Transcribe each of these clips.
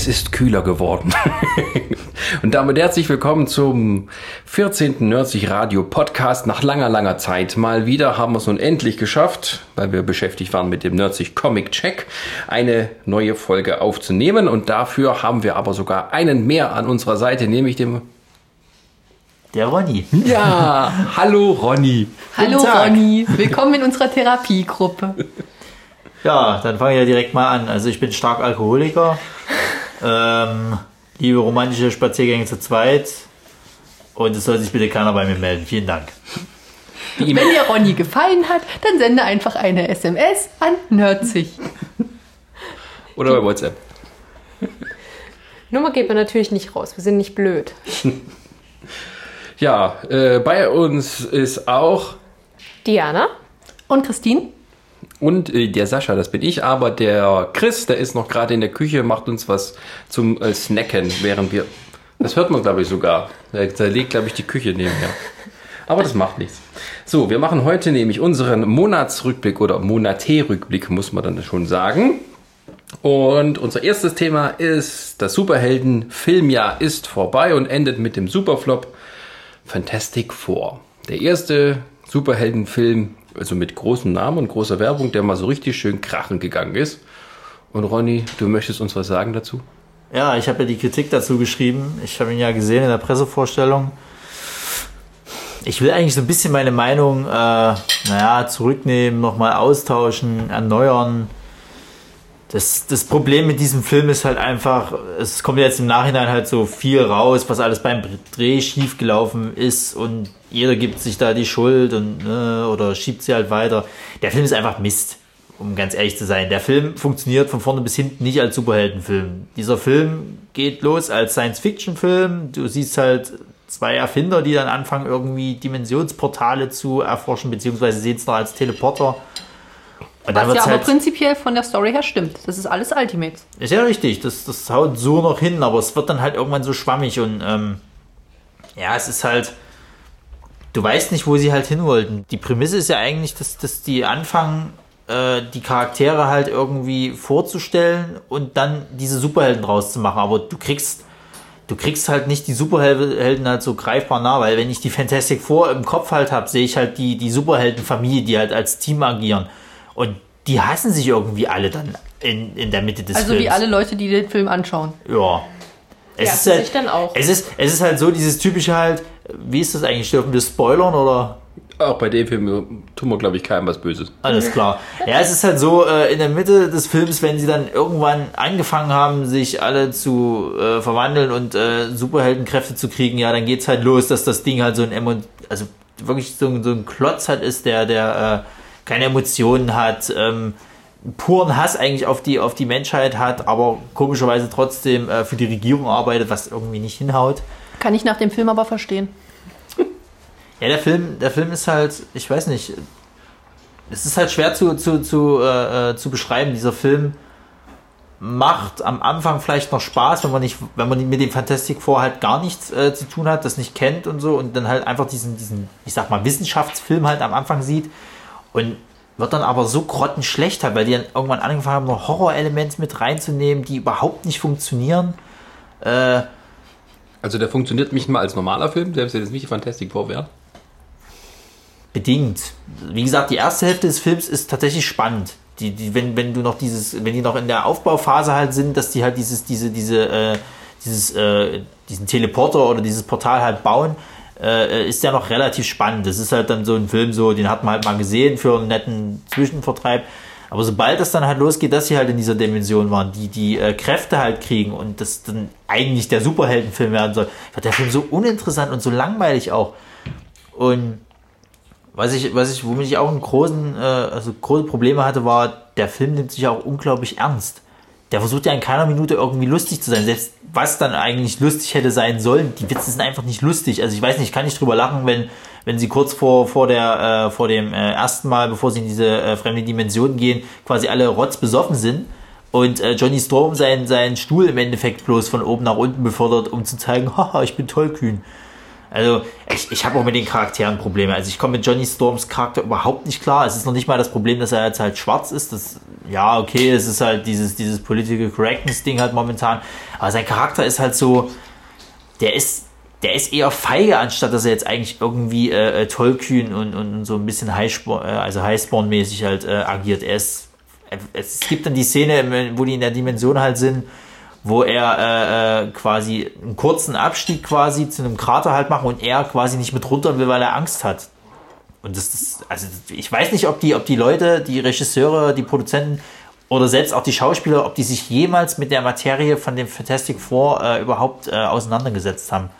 Es ist kühler geworden. und damit herzlich willkommen zum 14. Nerdsich Radio Podcast. Nach langer, langer Zeit mal wieder haben wir es nun endlich geschafft, weil wir beschäftigt waren mit dem Nerdsich Comic Check, eine neue Folge aufzunehmen. Und dafür haben wir aber sogar einen mehr an unserer Seite, nämlich dem der Ronny. Ja, hallo Ronny. Hallo Ronny, willkommen in unserer Therapiegruppe. Ja, dann fange ich ja direkt mal an. Also ich bin stark Alkoholiker, ähm, liebe romantische Spaziergänge zu zweit und es soll sich bitte keiner bei mir melden. Vielen Dank. Wenn dir Ronny gefallen hat, dann sende einfach eine SMS an Nerdzig. Oder bei WhatsApp. Nummer geht man natürlich nicht raus, wir sind nicht blöd. ja, äh, bei uns ist auch Diana und Christine. Und äh, der Sascha, das bin ich, aber der Chris, der ist noch gerade in der Küche, macht uns was zum äh, Snacken, während wir. Das hört man, glaube ich, sogar. Da legt, glaube ich, die Küche nebenher. Aber das macht nichts. So, wir machen heute nämlich unseren Monatsrückblick oder Monatärrückblick, muss man dann schon sagen. Und unser erstes Thema ist, das Superhelden-Filmjahr ist vorbei und endet mit dem Superflop Fantastic Four. Der erste Superheldenfilm also mit großem Namen und großer Werbung, der mal so richtig schön krachen gegangen ist. Und Ronny, du möchtest uns was sagen dazu? Ja, ich habe ja die Kritik dazu geschrieben. Ich habe ihn ja gesehen in der Pressevorstellung. Ich will eigentlich so ein bisschen meine Meinung, äh, naja, zurücknehmen, nochmal austauschen, erneuern. Das, das Problem mit diesem Film ist halt einfach, es kommt jetzt im Nachhinein halt so viel raus, was alles beim Dreh schiefgelaufen ist und jeder gibt sich da die Schuld und ne, oder schiebt sie halt weiter. Der Film ist einfach Mist, um ganz ehrlich zu sein. Der Film funktioniert von vorne bis hinten nicht als Superheldenfilm. Dieser Film geht los als Science-Fiction-Film. Du siehst halt zwei Erfinder, die dann anfangen, irgendwie Dimensionsportale zu erforschen, beziehungsweise sehen es noch als Teleporter. Und Was ja aber halt prinzipiell von der Story her stimmt. Das ist alles Ultimates. Ist ja richtig, das, das haut so noch hin, aber es wird dann halt irgendwann so schwammig und ähm, ja, es ist halt. Du weißt nicht, wo sie halt hin wollten. Die Prämisse ist ja eigentlich, dass, dass die anfangen, äh, die Charaktere halt irgendwie vorzustellen und dann diese Superhelden draus zu machen. Aber du kriegst, du kriegst halt nicht die Superhelden halt so greifbar nah, weil wenn ich die Fantastic Four im Kopf halt habe, sehe ich halt die, die Superheldenfamilie, die halt als Team agieren. Und die hassen sich irgendwie alle dann in, in der Mitte des also Films. Also wie alle Leute, die den Film anschauen. Ja. Es ja, ist halt, sich dann auch. Es ist, es ist halt so dieses typische halt, wie ist das eigentlich? Dürfen wir spoilern oder? Auch bei dem Film tun wir, glaube ich, keinem was Böses. Alles klar. Ja, es ist halt so, äh, in der Mitte des Films, wenn sie dann irgendwann angefangen haben, sich alle zu äh, verwandeln und äh, Superheldenkräfte zu kriegen, ja, dann geht's halt los, dass das Ding halt so ein Emo also wirklich so, so ein Klotz halt ist, der, der äh, keine Emotionen hat, ähm, puren Hass eigentlich auf die, auf die Menschheit hat, aber komischerweise trotzdem äh, für die Regierung arbeitet, was irgendwie nicht hinhaut. Kann ich nach dem Film aber verstehen. Ja, der Film, der Film ist halt, ich weiß nicht, es ist halt schwer zu, zu, zu, äh, äh zu beschreiben. Dieser Film macht am Anfang vielleicht noch Spaß, wenn man nicht, wenn man mit dem Fantastic Four halt gar nichts äh, zu tun hat, das nicht kennt und so und dann halt einfach diesen, diesen, ich sag mal, Wissenschaftsfilm halt am Anfang sieht und wird dann aber so grottenschlecht halt, weil die dann irgendwann angefangen haben, noch Horrorelemente mit reinzunehmen, die überhaupt nicht funktionieren. Äh, also der funktioniert nicht mal als normaler Film, selbst wenn es nicht Fantastic Four wäre? Bedingt. Wie gesagt, die erste Hälfte des Films ist tatsächlich spannend. Die, die, wenn, wenn du noch dieses, wenn die noch in der Aufbauphase halt sind, dass die halt dieses, diese, diese, äh, dieses, äh, diesen Teleporter oder dieses Portal halt bauen, äh, ist ja noch relativ spannend. Das ist halt dann so ein Film, so, den hat man halt mal gesehen für einen netten Zwischenvertreib. Aber sobald das dann halt losgeht, dass sie halt in dieser Dimension waren, die die äh, Kräfte halt kriegen und das dann eigentlich der Superheldenfilm werden soll, wird der Film so uninteressant und so langweilig auch. Und was ich, was ich, womit ich auch einen großen, äh, also große Probleme hatte, war, der Film nimmt sich auch unglaublich ernst der versucht ja in keiner Minute irgendwie lustig zu sein. Selbst was dann eigentlich lustig hätte sein sollen, die Witze sind einfach nicht lustig. Also ich weiß nicht, ich kann nicht drüber lachen, wenn, wenn sie kurz vor, vor, der, äh, vor dem äh, ersten Mal, bevor sie in diese äh, fremde Dimension gehen, quasi alle rotzbesoffen sind und äh, Johnny Storm seinen, seinen Stuhl im Endeffekt bloß von oben nach unten befördert, um zu zeigen, haha, ich bin tollkühn. Also ich, ich habe auch mit den Charakteren Probleme. Also ich komme mit Johnny Storms Charakter überhaupt nicht klar. Es ist noch nicht mal das Problem, dass er jetzt halt schwarz ist. Das, ja, okay, es ist halt dieses, dieses Political Correctness Ding halt momentan. Aber sein Charakter ist halt so, der ist, der ist eher feige, anstatt dass er jetzt eigentlich irgendwie äh, äh tollkühn und, und so ein bisschen Highspawn, äh, also Highspawn-mäßig halt äh, agiert. Er ist, es gibt dann die Szene, wo die in der Dimension halt sind, wo er äh, äh, quasi einen kurzen Abstieg quasi zu einem Krater halt macht und er quasi nicht mit runter will, weil er Angst hat. Und das ist, also ich weiß nicht, ob die, ob die Leute, die Regisseure, die Produzenten oder selbst auch die Schauspieler, ob die sich jemals mit der Materie von dem Fantastic Four äh, überhaupt äh, auseinandergesetzt haben.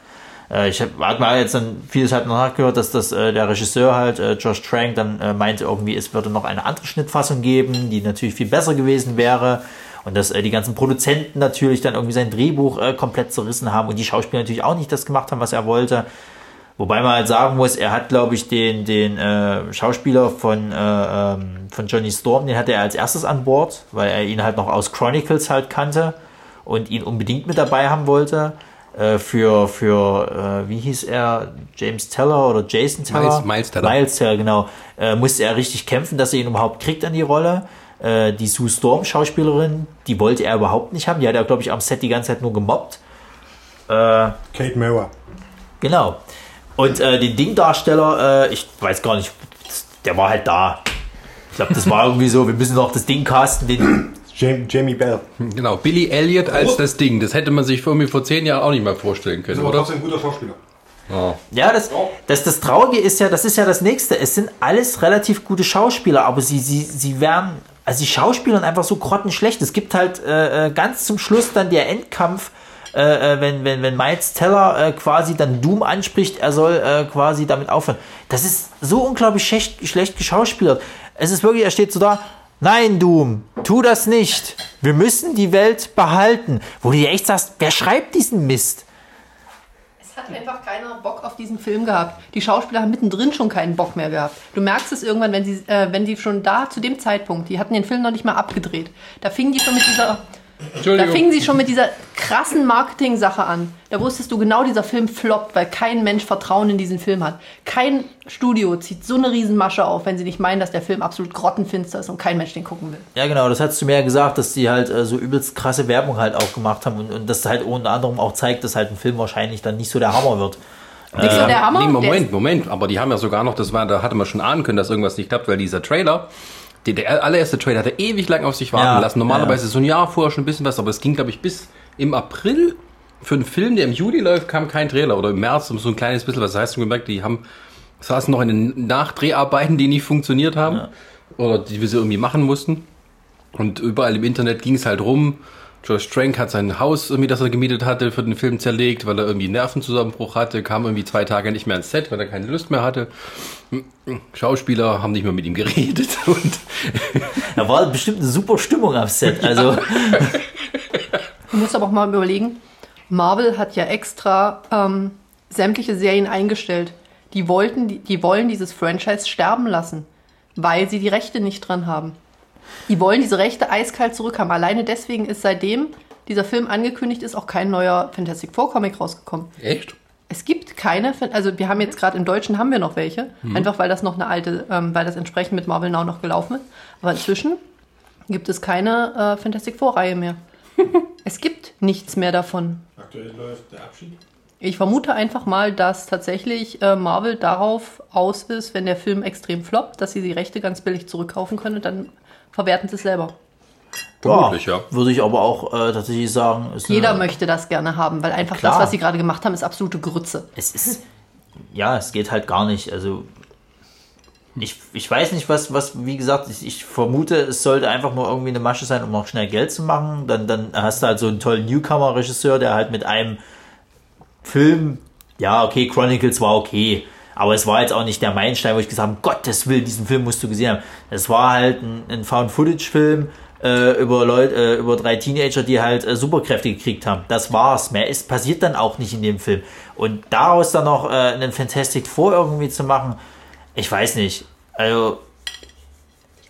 Äh, ich habe hab mal jetzt dann vieles halt nachgehört, dass das äh, der Regisseur halt, äh, Josh Trank, dann äh, meinte irgendwie, es würde noch eine andere Schnittfassung geben, die natürlich viel besser gewesen wäre. Und dass die ganzen Produzenten natürlich dann irgendwie sein Drehbuch komplett zerrissen haben und die Schauspieler natürlich auch nicht das gemacht haben, was er wollte. Wobei man halt sagen muss, er hat, glaube ich, den, den äh, Schauspieler von, äh, ähm, von Johnny Storm, den hatte er als erstes an Bord, weil er ihn halt noch aus Chronicles halt kannte und ihn unbedingt mit dabei haben wollte. Äh, für, für äh, wie hieß er, James Teller oder Jason Teller? Miles, Miles Teller. Miles Teller, genau. Äh, musste er richtig kämpfen, dass er ihn überhaupt kriegt an die Rolle. Äh, die Sue Storm Schauspielerin, die wollte er überhaupt nicht haben. Die hat er, glaube ich, am Set die ganze Zeit nur gemobbt. Äh, Kate Mauer. Genau. Und äh, den Ding-Darsteller, äh, ich weiß gar nicht, der war halt da. Ich glaube, das war irgendwie so, wir müssen noch das Ding casten, den. Jamie Bell. Genau, Billy Elliot als das Ding. Das hätte man sich irgendwie vor zehn Jahren auch nicht mal vorstellen können, Das ist aber oder? trotzdem ein guter Schauspieler. Ja, das, das, das Traurige ist ja, das ist ja das Nächste. Es sind alles relativ gute Schauspieler, aber sie, sie, sie werden, also die Schauspieler einfach so grottenschlecht. Es gibt halt äh, äh, ganz zum Schluss dann der Endkampf, äh, äh, wenn, wenn, wenn Miles Teller äh, quasi dann Doom anspricht, er soll äh, quasi damit aufhören. Das ist so unglaublich schlecht, schlecht geschauspielert. Es ist wirklich, er steht so da, nein, Doom, tu das nicht. Wir müssen die Welt behalten. Wo du dir echt sagst, wer schreibt diesen Mist? Es hat einfach keiner Bock auf diesen Film gehabt. Die Schauspieler haben mittendrin schon keinen Bock mehr gehabt. Du merkst es irgendwann, wenn sie, äh, wenn die schon da zu dem Zeitpunkt, die hatten den Film noch nicht mal abgedreht. Da fingen die schon mit dieser, da fingen sie schon mit dieser krassen Marketing-Sache an. Da wusstest du genau, dieser Film floppt, weil kein Mensch Vertrauen in diesen Film hat. Kein Studio zieht so eine Riesenmasche auf, wenn sie nicht meinen, dass der Film absolut grottenfinster ist und kein Mensch den gucken will. Ja, genau, das hast du mir ja gesagt, dass die halt äh, so übelst krasse Werbung halt auch gemacht haben und, und das halt unter anderem auch zeigt, dass halt ein Film wahrscheinlich dann nicht so der Hammer wird. Nicht so der Hammer. Nee, Moment, Moment. Aber die haben ja sogar noch, das war, da hatte man schon ahnen können, dass irgendwas nicht klappt, weil dieser Trailer, die, der allererste Trailer hatte ewig lang auf sich warten Ja, lassen. Normalerweise ja. so ein Jahr vorher schon ein bisschen was, aber es ging, glaube ich, bis im April für einen Film, der im Juli läuft, kam kein Trailer. Oder im März so ein kleines bisschen was. Das heißt, du gemerkt, die haben, saßen noch in den Nachdreharbeiten, die nicht funktioniert haben. Oder die wir sie irgendwie machen mussten. Und überall im Internet ging es halt rum. Josh Trank hat sein Haus irgendwie, das er gemietet hatte, für den Film zerlegt, weil er irgendwie einen Nervenzusammenbruch hatte, kam irgendwie zwei Tage nicht mehr ans Set, weil er keine Lust mehr hatte. Schauspieler haben nicht mehr mit ihm geredet und Da war bestimmt eine super Stimmung am Set. Also, Du musst aber auch mal überlegen, Marvel hat ja extra ähm, sämtliche Serien eingestellt. Die wollten, die, die wollen dieses Franchise sterben lassen, weil sie die Rechte nicht dran haben. Die wollen diese Rechte eiskalt zurückhaben. Alleine deswegen ist seitdem dieser Film angekündigt ist, auch kein neuer Fantastic Four Comic rausgekommen. echt? Es gibt keine, also wir haben jetzt gerade im Deutschen haben wir noch welche, einfach weil das noch eine alte, ähm, weil das entsprechend mit Marvel Now noch gelaufen ist. Aber inzwischen gibt es keine äh, Fantastic Four Reihe mehr. es gibt nichts mehr davon. Aktuell läuft der Abschied. Ich vermute einfach mal, dass tatsächlich äh, Marvel darauf aus ist, wenn der Film extrem floppt, dass sie die Rechte ganz billig zurückkaufen können und dann verwerten sie es selber. Vermutlich, ja. Würde ich aber auch äh, tatsächlich sagen, ist Jeder eine, möchte das gerne haben, weil einfach Klar. das, was sie gerade gemacht haben, ist absolute Grütze. es ist, ja, es geht halt gar nicht. Also, ich, ich weiß nicht, was, was, wie gesagt, ich, ich vermute, es sollte einfach nur irgendwie eine Masche sein, um auch schnell Geld zu machen. Dann, dann hast du halt so einen tollen Newcomer-Regisseur, der halt mit einem Film, ja, okay, Chronicles war okay, aber es war jetzt auch nicht der Meilenstein, wo ich gesagt habe, Gottes Willen, diesen Film musst du gesehen haben. Es war halt ein, ein Found-Footage-Film äh, über äh, über drei Teenager, die halt äh, Superkräfte gekriegt haben. Das war's. Mehr ist passiert dann auch nicht in dem Film. Und daraus dann noch äh, einen Fantastic Four irgendwie zu machen, ich weiß nicht. Also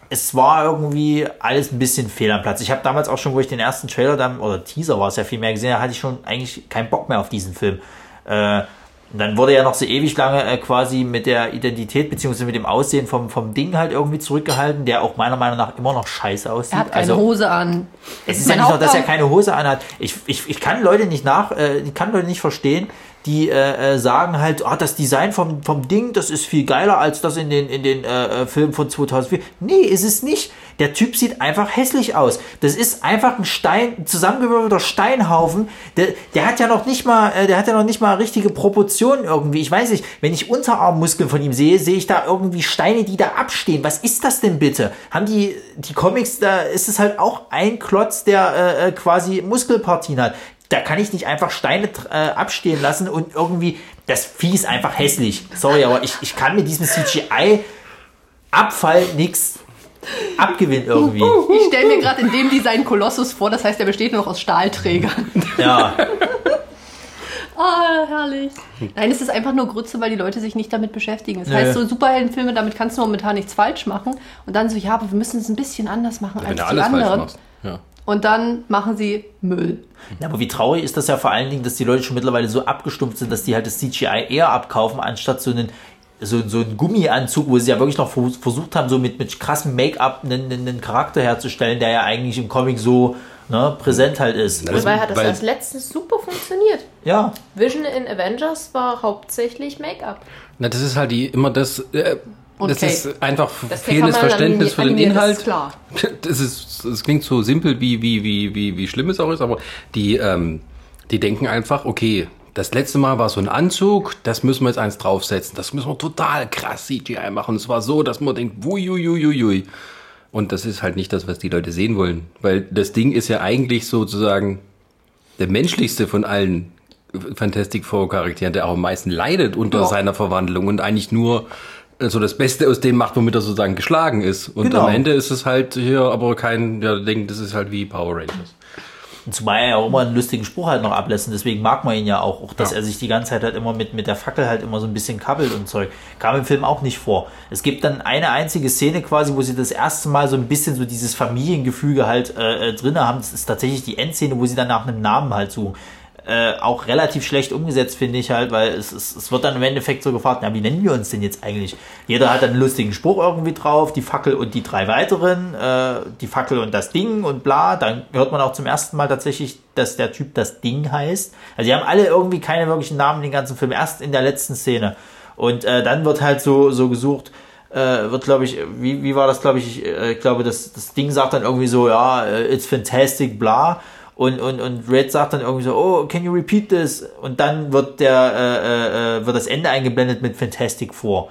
es war irgendwie alles ein bisschen fehl am Platz. Ich habe damals auch schon, wo ich den ersten Trailer dann, oder Teaser war es ja viel mehr gesehen, da hatte ich schon eigentlich keinen Bock mehr auf diesen Film. Äh, Und dann wurde ja noch so ewig lange äh, quasi mit der Identität beziehungsweise mit dem Aussehen vom, vom Ding halt irgendwie zurückgehalten, der auch meiner Meinung nach immer noch scheiße aussieht. Er hat keine also, Hose an. es ist Mein ja nicht nur, dass er keine Hose anhat. Ich, ich, ich kann Leute nicht nach, äh, ich kann Leute nicht verstehen, die äh, äh, sagen halt, ah, das Design vom, vom Ding, das ist viel geiler als das in den, in den äh, äh, Filmen von 2004. Nee, ist es nicht. Der Typ sieht einfach hässlich aus. Das ist einfach ein Stein, ein zusammengewürfelter Steinhaufen. Der, der hat ja noch nicht mal, äh, der hat ja noch nicht mal richtige Proportionen irgendwie. Ich weiß nicht, wenn ich Unterarmmuskeln von ihm sehe, sehe ich da irgendwie Steine, die da abstehen. Was ist das denn bitte? Haben die, die Comics, da ist es halt auch ein Klotz, der äh, äh, quasi Muskelpartien hat. Da kann ich nicht einfach Steine äh, abstehen lassen und irgendwie, das Vieh ist einfach hässlich. Sorry, aber ich, ich kann mit diesem CGI-Abfall nichts abgewinnen irgendwie. Ich stelle mir gerade in dem Design Kolossus vor, das heißt, er besteht nur noch aus Stahlträgern. Ja, Ah, herrlich. Nein, es ist einfach nur Grütze, weil die Leute sich nicht damit beschäftigen. Das Nö. heißt, so Superheldenfilme, damit kannst du momentan nichts falsch machen. Und dann so, ja, aber wir müssen es ein bisschen anders machen Wenn als du die anderen. machst. Ja. Und dann machen sie Müll. Ja, aber wie traurig ist das ja vor allen Dingen, dass die Leute schon mittlerweile so abgestumpft sind, dass die halt das CGI eher abkaufen, anstatt so einen, so, so einen Gummianzug, wo sie ja wirklich noch vers- versucht haben, so mit, mit krassem Make-up einen, einen, Charakter herzustellen, der ja eigentlich im Comic so ne, präsent halt ist. Das- Dabei hat das weil- als letztes super funktioniert. Ja, Vision in Avengers war hauptsächlich Make-up. Na, das ist halt die, immer das. Äh, Und das Kate. ist einfach Das fehlendes Verständnis für den Inhalt. ist klar. Das ist, das klingt so simpel, wie, wie, wie, wie, wie schlimm es auch ist, aber die, ähm, die denken einfach, okay, das letzte Mal war so ein Anzug, das müssen wir jetzt eins draufsetzen. Das müssen wir total krass CGI machen. Und zwar so, dass man denkt, wuiuiuiui. Und das ist halt nicht das, was die Leute sehen wollen. Weil das Ding ist ja eigentlich sozusagen der menschlichste von allen Fantastic Four Charakteren, der auch am meisten leidet unter Ja. seiner Verwandlung und eigentlich nur so das Beste aus dem macht, womit er sozusagen geschlagen ist. Und Genau. am Ende ist es halt hier aber kein, ja, Ding, das ist halt wie Power Rangers. Und zumal er ja auch immer einen lustigen Spruch halt noch ablässt und deswegen mag man ihn ja auch, auch dass Ja. er sich die ganze Zeit halt immer mit, mit der Fackel halt immer so ein bisschen kabbelt und Zeug. Kam im Film auch nicht vor. Es gibt dann eine einzige Szene quasi, wo sie das erste Mal so ein bisschen so dieses Familiengefüge halt äh, äh, drin haben. Das ist tatsächlich die Endszene, wo sie dann nach einem Namen halt suchen. Äh, auch relativ schlecht umgesetzt, finde ich halt, weil es, es, es wird dann im Endeffekt so gefragt, na, wie nennen wir uns denn jetzt eigentlich? Jeder hat dann einen lustigen Spruch irgendwie drauf, die Fackel und die drei weiteren, äh, die Fackel und das Ding und bla. Dann hört man auch zum ersten Mal tatsächlich, dass der Typ das Ding heißt. Also die haben alle irgendwie keine wirklichen Namen den ganzen Film, erst in der letzten Szene. Und äh, dann wird halt so, so gesucht, äh, wird, glaube ich, wie, wie war das, glaube ich, ich äh, glaube, das, das Ding sagt dann irgendwie so, ja, äh, it's fantastic, bla. Und, und, und Red sagt dann irgendwie so, oh, can you repeat this? Und dann wird der, äh, äh, wird das Ende eingeblendet mit Fantastic Four.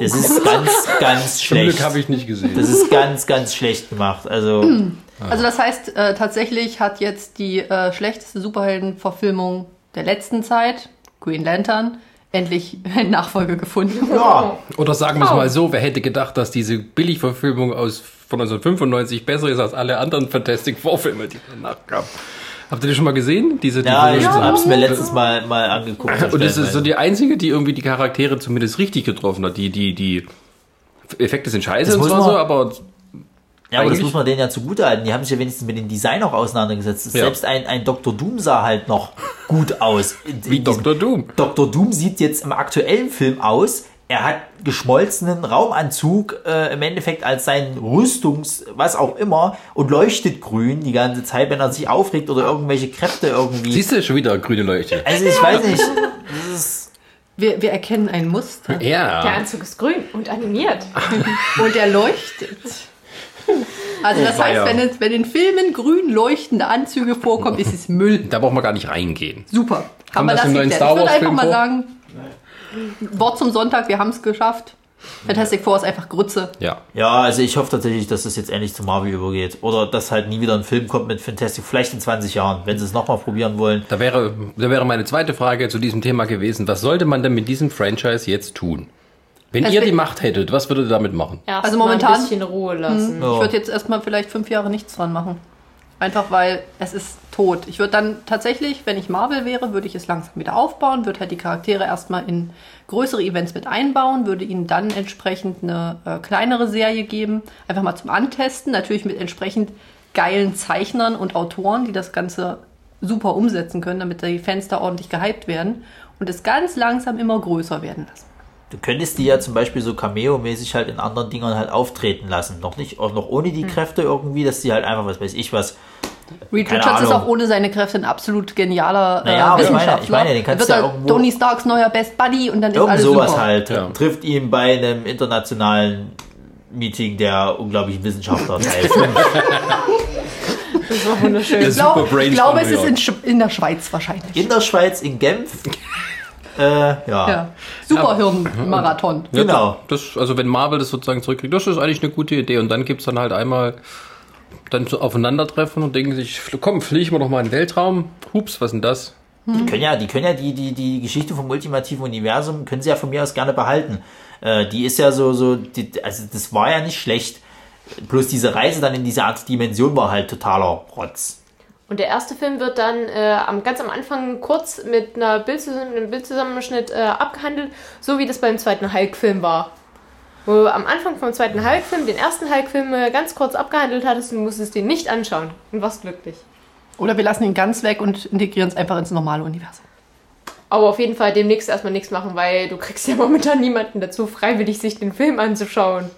Das ist ganz, ganz Zum schlecht. Glück habe ich nicht gesehen. Das ist ganz, ganz schlecht gemacht. Also, Also das heißt, äh, tatsächlich hat jetzt die äh, schlechteste Superheldenverfilmung der letzten Zeit, Green Lantern, endlich eine Nachfolge gefunden. ja, Oder sagen wir es mal so, wer hätte gedacht, dass diese Billigverfilmung aus von 1995 besser ist als alle anderen Fantastic Four Filme, die danach kamen. Habt ihr die schon mal gesehen? Diese, ja, ich diese, hab's mir letztes Mal, mal angeguckt. Und das ist so die einzige, die irgendwie die Charaktere zumindest richtig getroffen hat. Die, die, die Effekte sind scheiße Das und zwar so, aber Ja, aber das muss man denen ja zugutehalten. Die haben sich ja wenigstens mit dem Design auch auseinandergesetzt. Ja. Selbst ein, ein Dr. Doom sah halt noch gut aus. In- wie in Dr. Doom. Dr. Doom sieht jetzt im aktuellen Film aus. Er hat geschmolzenen Raumanzug äh, im Endeffekt als sein Rüstungs, was auch immer, und leuchtet grün die ganze Zeit, wenn er sich aufregt oder irgendwelche Kräfte irgendwie. Siehst du schon wieder grüne Leuchte? also ich weiß nicht. Das ist, Wir, wir erkennen ein Muster Der Ja. Anzug ist grün und animiert. und er leuchtet. Also das Oh, heißt, wenn, es, wenn in Filmen grün leuchtende Anzüge vorkommen, ist es Müll. Da braucht man gar nicht reingehen. Super. Haben wir das das geklärt. Star Ich würde Wars einfach Film mal vor? sagen, Wort zum Sonntag, wir haben es geschafft. Fantastic Four ist einfach Grütze. Ja. ja, also ich hoffe tatsächlich, dass das jetzt endlich zu Marvel übergeht. Oder dass halt nie wieder ein Film kommt mit Fantastic, vielleicht in 20 Jahren, wenn sie es nochmal probieren wollen. Da wäre, da wäre meine zweite Frage zu diesem Thema gewesen. Was sollte man denn mit diesem Franchise jetzt tun? Wenn Also ihr die Macht hättet, was würdet ihr damit machen? Erst Also mal momentan- ein bisschen Ruhe lassen. Ja. Ich würde jetzt erstmal vielleicht fünf Jahre nichts dran machen. Einfach weil es ist tot. Ich würde dann tatsächlich, wenn ich Marvel wäre, würde ich es langsam wieder aufbauen, würde halt die Charaktere erstmal in größere Events mit einbauen, würde ihnen dann entsprechend eine äh, kleinere Serie geben, einfach mal zum Antesten, natürlich mit entsprechend geilen Zeichnern und Autoren, die das Ganze super umsetzen können, damit die Fans da ordentlich gehypt werden und es ganz langsam immer größer werden lassen. Du könntest die ja zum Beispiel so Cameo-mäßig halt in anderen Dingern halt auftreten lassen. Noch nicht, auch noch ohne die Hm. Kräfte irgendwie, dass die halt einfach, was weiß ich was. Reed Richards ist Ahnung. auch ohne seine Kräfte ein absolut genialer Naja, äh, aber ich meine- Wissenschaftler. ich meine, den kannst Dann du wird ja er irgendwo- Tony Starks neuer Best Buddy und dann ist Irgend alles sowas super. halt. Ja. Trifft ihn bei einem internationalen Meeting der unglaublichen Wissenschaftler teil. Das war wunderschön. Der Ich, glaub, ich glaube, es ist in, in der Schweiz wahrscheinlich. in der Schweiz, in Genf. Äh, ja. Ja. Superhirn-Marathon. Ja, Genau. Das, also wenn Marvel das sozusagen zurückkriegt, das ist eigentlich eine gute Idee. Und dann gibt's dann halt einmal dann so aufeinandertreffen und denken sich, komm, fliegen wir doch mal in den Weltraum. Hups, was denn das? Die können ja, die können ja die, die, die Geschichte vom ultimativen Universum, können sie ja von mir aus gerne behalten. Äh, die ist ja so, so, die, also das war ja nicht schlecht. Bloß diese Reise dann in diese Art Dimension war halt totaler Rotz. Und der erste Film wird dann äh, am, ganz am Anfang kurz mit einer Bildzusammen einem Bildzusammenschnitt äh, abgehandelt, so wie das beim zweiten Hulk-Film war. Wo du am Anfang vom zweiten Hulk-Film, den ersten Hulk-Film, äh, ganz kurz abgehandelt hattest und musstest den nicht anschauen und warst glücklich. Oder wir lassen ihn ganz weg und integrieren es einfach ins normale Universum. Aber auf jeden Fall demnächst erstmal nichts machen, weil du kriegst ja momentan niemanden dazu, freiwillig sich den Film anzuschauen.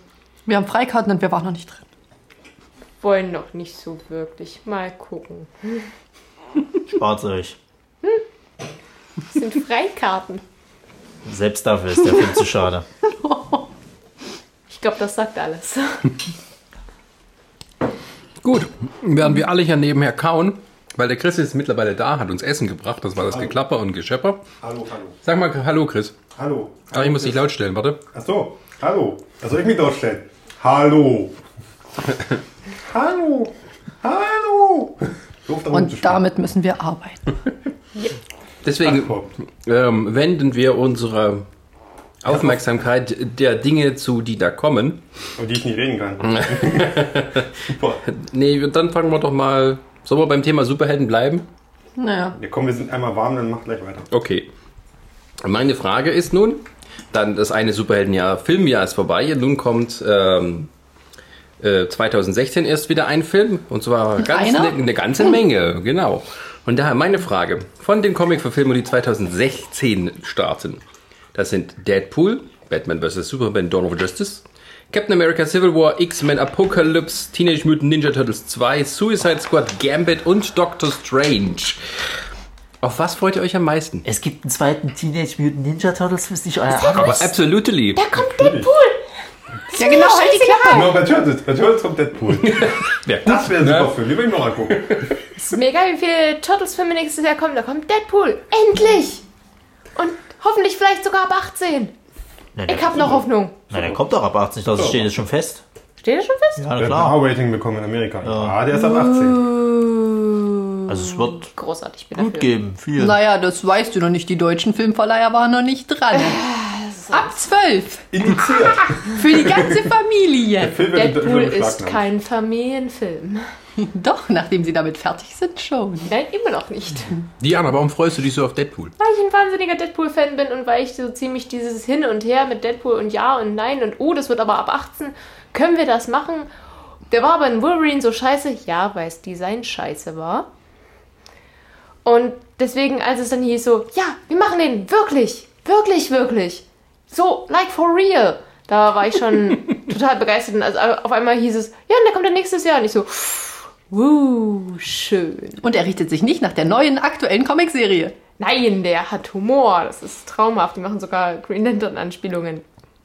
Wir haben Freikarten und wir waren noch nicht drin. Wollen noch nicht so wirklich. Mal gucken. Spart euch. Das sind Freikarten. Selbst dafür ist der Film zu schade. Ich glaube, das sagt alles. Gut, während wir alle hier nebenher kauen, weil der Chris ist mittlerweile da, hat uns Essen gebracht, das war das Geklapper und Geschepper. Hallo, hallo. Sag mal Hallo Chris. Hallo. Aber ich muss dich laut stellen, warte. Ach so, hallo. Da soll ich mich lautstellen. Hallo. hallo. Hallo. Und damit müssen wir arbeiten. Deswegen ähm, wenden wir unsere Aufmerksamkeit der Dinge zu, die da kommen. Und die ich nicht reden kann. Super. Nee, dann fangen wir doch mal. Sollen wir beim Thema Superhelden bleiben? Naja. Ja, komm, wir sind einmal warm, dann mach gleich weiter. Okay. Meine Frage ist nun, dann das eine Superheldenjahr, Filmjahr ist vorbei, nun kommt ähm, äh, 2016 erst wieder ein Film und zwar ganz eine, eine ganze Menge, genau. Und daher meine Frage, von den Comic-Verfilmungen, die 2016 starten, das sind Deadpool, Batman vs. Superman, Dawn of Justice, Captain America Civil War, X-Men Apocalypse, Teenage Mutant Ninja Turtles 2, Suicide Squad, Gambit und Doctor Strange. Auf was freut ihr euch am meisten? Es gibt einen zweiten Teenage Mutant Ninja Turtles, wisst ihr euer absolutely. Da kommt Deadpool! Ja, genau, halt die Klappe. Genau, bei Turtles. Bei Turtles kommt Deadpool. Das wäre ein Ne? super Film. Die will ich noch angucken. Ist mir egal, wie viele Turtles-Filme nächstes Jahr kommen. Da kommt Deadpool. Endlich! Und hoffentlich vielleicht sogar ab 18. Na, der, Ich hab noch Hoffnung. na, der kommt doch ab 18, das steht jetzt schon fest. Steht das schon fest? Ja, Der na hat ein klar. R-Rating bekommen in Amerika. Ja, der ist ab 18. Also es wird Großartig, gut dafür. geben, viel. Naja, das weißt du noch nicht. Die deutschen Filmverleiher waren noch nicht dran. Ab zwölf. Indiziert. Für die ganze Familie. Deadpool ist kein Familienfilm. Doch, nachdem sie damit fertig sind, schon. Nein, immer noch nicht. Diana, warum freust du dich so auf Deadpool? Weil ich ein wahnsinniger Deadpool-Fan bin und weil ich so ziemlich dieses Hin und Her mit Deadpool und Ja und Nein und Oh, das wird aber ab 18, können wir das machen? Der war aber in Wolverine so scheiße, ja, weil das Design scheiße war. Und deswegen, als es dann hieß so, ja, wir machen den wirklich, wirklich, wirklich. So, like for real. Da war ich schon total begeistert. Und also auf einmal hieß es, ja, und der kommt dann nächstes Jahr. Und ich so, wuh, schön. Und er richtet sich nicht nach der neuen aktuellen Comicserie. Nein, der hat Humor. Das ist traumhaft. Die machen sogar Green Lantern-Anspielungen.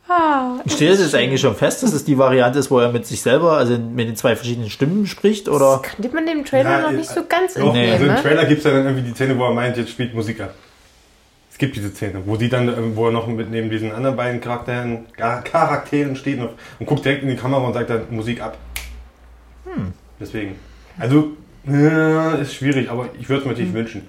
Ah, Steht es jetzt eigentlich schon fest, dass es die Variante ist, wo er mit sich selber, also mit den zwei verschiedenen Stimmen spricht? Oder? kannte man dem Trailer noch nicht so ganz Doch, entnehmen, also im ne? Trailer gibt es ja dann irgendwie die Szene, wo er meint, jetzt spielt Musik ab. Es gibt diese Szene, wo sie dann, ähm, wo er noch mit neben diesen anderen beiden Charakteren, Char- Charakteren steht und, und guckt direkt in die Kamera und sagt dann Musik ab. Hm. Deswegen. Also, äh, ist schwierig, aber ich würde es mir natürlich wünschen,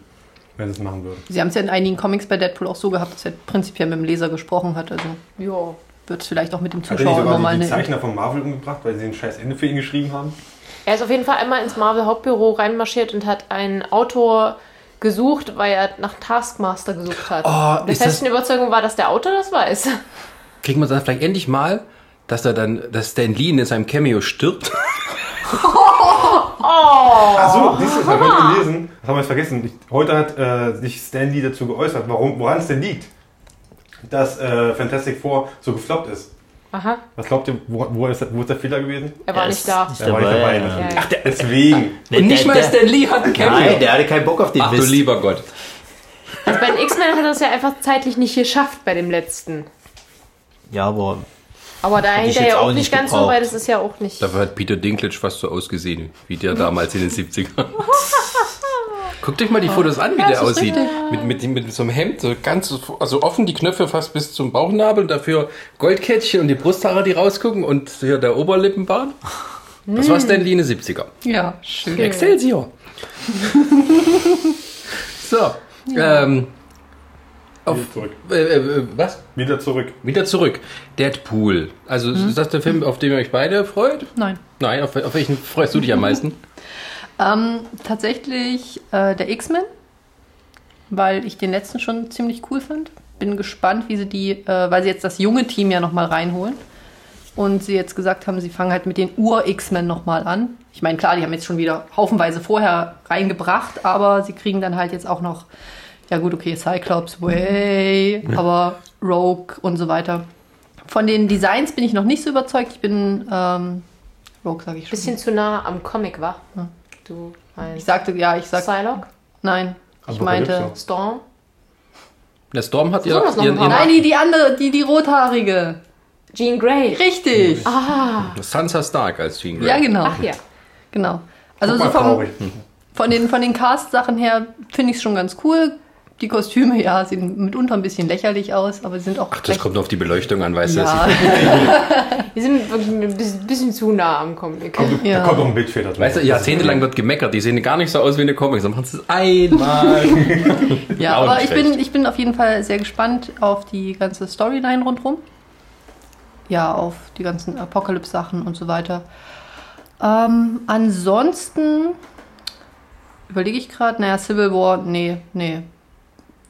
wenn sie es machen würden. Sie haben es ja in einigen Comics bei Deadpool auch so gehabt, dass er prinzipiell mit dem Leser gesprochen hat. Also Ja. wird es vielleicht auch mit dem er Zuschauer nochmal die, die eine. Zeichner von Marvel umgebracht, weil sie ein scheiß Ende für ihn geschrieben haben? Er ist auf jeden Fall einmal ins Marvel-Hauptbüro reinmarschiert und hat einen Autor gesucht, weil er nach Taskmaster gesucht hat. Oh, der festen Überzeugung war, dass der Autor das weiß. Kriegen wir dann vielleicht endlich mal, dass er dann, dass Stan Lee in seinem Cameo stirbt? Ach so, siehst du, das habe ich gelesen. Das haben wir jetzt vergessen. Ich, heute hat äh, sich Stan Lee dazu geäußert, warum, woran es denn liegt, dass äh, Fantastic Four so gefloppt ist. Aha, Was glaubt ihr, wo, wo, ist, wo ist der Fehler gewesen? er war Er nicht da. nicht Er war nicht dabei, dabei. ja. Ach, der, deswegen. Nee, Und nicht der- mal der- Stan Lee hat ein Cameo. Nein, der hatte keinen Bock auf den Ach du Mist. lieber Gott. Also bei den X-Men hat er es ja einfach zeitlich nicht geschafft bei dem letzten. Ja, aber Aber da hinter jetzt ja auch nicht ganz so, gebraucht. weil das ist ja auch nicht. Dafür hat Peter Dinklage fast so ausgesehen, wie der damals in den 70ern. Guckt euch mal die Fotos an, wie der das ist aussieht. Mit, mit, mit so einem Hemd, so ganz also offen, die Knöpfe fast bis zum Bauchnabel und dafür Goldkettchen und die Brusthaare, die rausgucken und hier der Oberlippenbart. Das war Stan Lee in den 70er. Ja, schön. Excelsior. so. Ähm, auf, Wieder zurück. äh, äh, was? Wieder zurück. Wieder zurück. Deadpool. Also ist das der Film, auf den ihr euch beide freut? Nein. Nein, auf, auf welchen freust du dich am meisten? Ähm, tatsächlich äh, der X-Men, weil ich den letzten schon ziemlich cool fand. Bin gespannt, wie sie die, äh, weil sie jetzt das junge Team ja nochmal reinholen. Und sie jetzt gesagt haben, sie fangen halt mit den Ur-X-Men nochmal an. Ich meine, klar, die haben jetzt schon wieder haufenweise vorher reingebracht, aber sie kriegen dann halt jetzt auch noch, ja gut, okay, Cyclops, Way, aber Rogue und so weiter. Von den Designs bin ich noch nicht so überzeugt. Ich bin, ähm, Rogue sage ich schon. Bisschen zu nah am Comic war. Du Ich meinst sagte, ja, ich sag, Psylocke, nein. Ich meinte, Storm. Der Storm hat ja ihren, ihren nein, die, die andere, die, die rothaarige. Jean Grey. Richtig. Sansa Stark als Jean Grey. Ja, genau. Ach ja. Genau. Also so vom, von den, von den Cast-Sachen her finde ich es schon ganz cool. Die Kostüme, ja, sehen mitunter ein bisschen lächerlich aus, aber sie sind auch Ach, das kommt nur auf die Beleuchtung an, weißt ja, du. Wir sind wirklich ein bisschen, zu nah am Comic. Kommt, Ja. Da kommt noch ein Bildfehler drin. Weißt du, jahrzehntelang wird gemeckert, die sehen gar nicht so aus wie eine Comics, dann machen sie es einmal. ja Auch aber ich bin, ich bin auf jeden Fall sehr gespannt auf die ganze Storyline rundherum. Ja, auf die ganzen Apocalypse-Sachen und so weiter. Ähm, ansonsten überlege ich gerade, naja, Civil War, nee, nee.